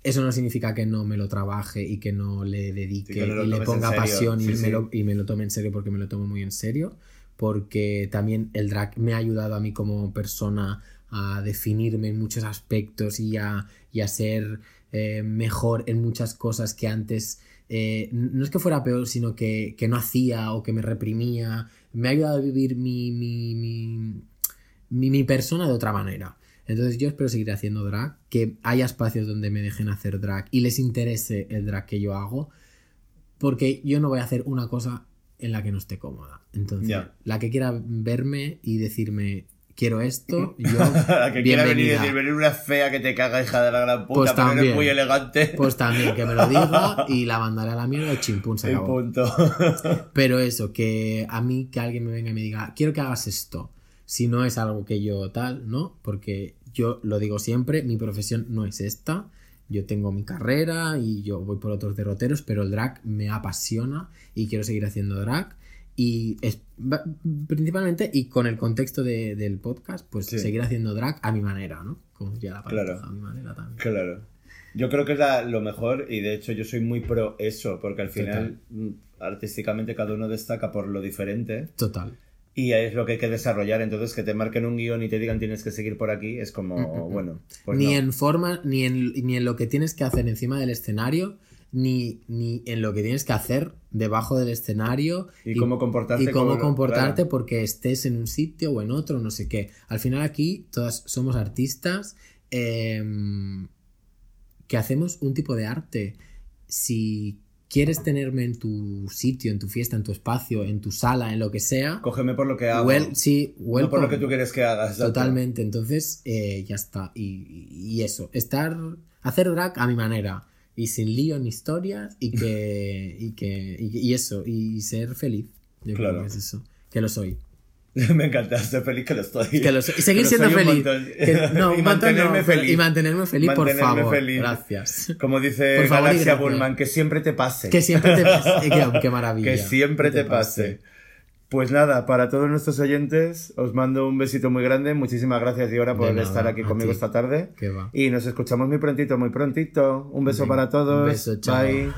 Eso no significa que no me lo trabaje y que no le dedique Sí, no y le ponga pasión y, Sí, me. Lo, y me lo tome en serio porque me lo tomo muy en serio. Porque también el drag me ha ayudado a mí como persona a definirme en muchos aspectos y a, y a ser eh, mejor en muchas cosas que antes eh, no es que fuera peor, sino que, que no hacía o que me reprimía. Me ha ayudado a vivir mi, mi, mi, mi, mi persona de otra manera. Entonces yo espero seguir haciendo drag, que haya espacios donde me dejen hacer drag y les interese el drag que yo hago, porque yo no voy a hacer una cosa en la que no esté cómoda. Entonces, la que quiera verme y decirme, quiero esto, yo, que quiera venir y decir, venir una fea que te caga, hija de la gran puta, Pues pero eres también. muy elegante. Pues también que me lo diga y la mandaré a la mierda y chimpún se acabó. punto. Pero eso, que a mí que alguien me venga y me diga, quiero que hagas esto, si no es algo que yo tal, ¿no? Porque yo lo digo siempre, mi profesión no es esta. Yo tengo mi carrera y yo voy por otros derroteros, pero el drag me apasiona y quiero seguir haciendo drag. Y es, principalmente, y con el contexto de- del podcast, pues Sí. seguir haciendo drag a mi manera, ¿no? Como diría la palabra, Claro. a mi manera también. Claro. Yo creo que es la- lo mejor y de hecho yo soy muy pro eso, porque al final mm, artísticamente cada uno destaca por lo diferente Total. y es lo que hay que desarrollar. Entonces que te marquen un guion y te digan tienes que seguir por aquí es como, bueno, pues ni no. en forma, ni en, ni en lo que tienes que hacer encima del escenario, ni, ni en lo que tienes que hacer debajo del escenario. Y cómo comportarte Y cómo con- comportarte claro. porque estés en un sitio o en otro, no sé qué. Al final aquí todas somos artistas em, que hacemos un tipo de arte. Si quieres tenerme en tu sitio, en tu fiesta, en tu espacio, en tu sala, en lo que sea, Cógeme por lo que hago, well, sí, no por lo que tú quieres que hagas. Totalmente, entonces eh, ya está. Y, y eso, estar, hacer drag a mi manera y sin lío ni historias y que, y que, y, y eso, y ser feliz. Yo Claro. creo que es eso, que lo soy. Me encanta, estoy feliz que lo estoy. Que lo soy. Y seguir siendo un feliz. Que- no, y mantenerme no, feliz. Y mantenerme feliz, por favor. feliz. Gracias. Como dice Por Galaxia. Bullman, que siempre te pase. Que siempre te pase. Qué, qué maravilla. Que siempre te pase. Pues nada, para todos nuestros oyentes, os mando un besito muy grande. Muchísimas gracias, Diora, por estar aquí conmigo esta tarde. Qué va. Y nos escuchamos muy prontito, muy prontito. Un beso para todos. Un beso, chao. Bye.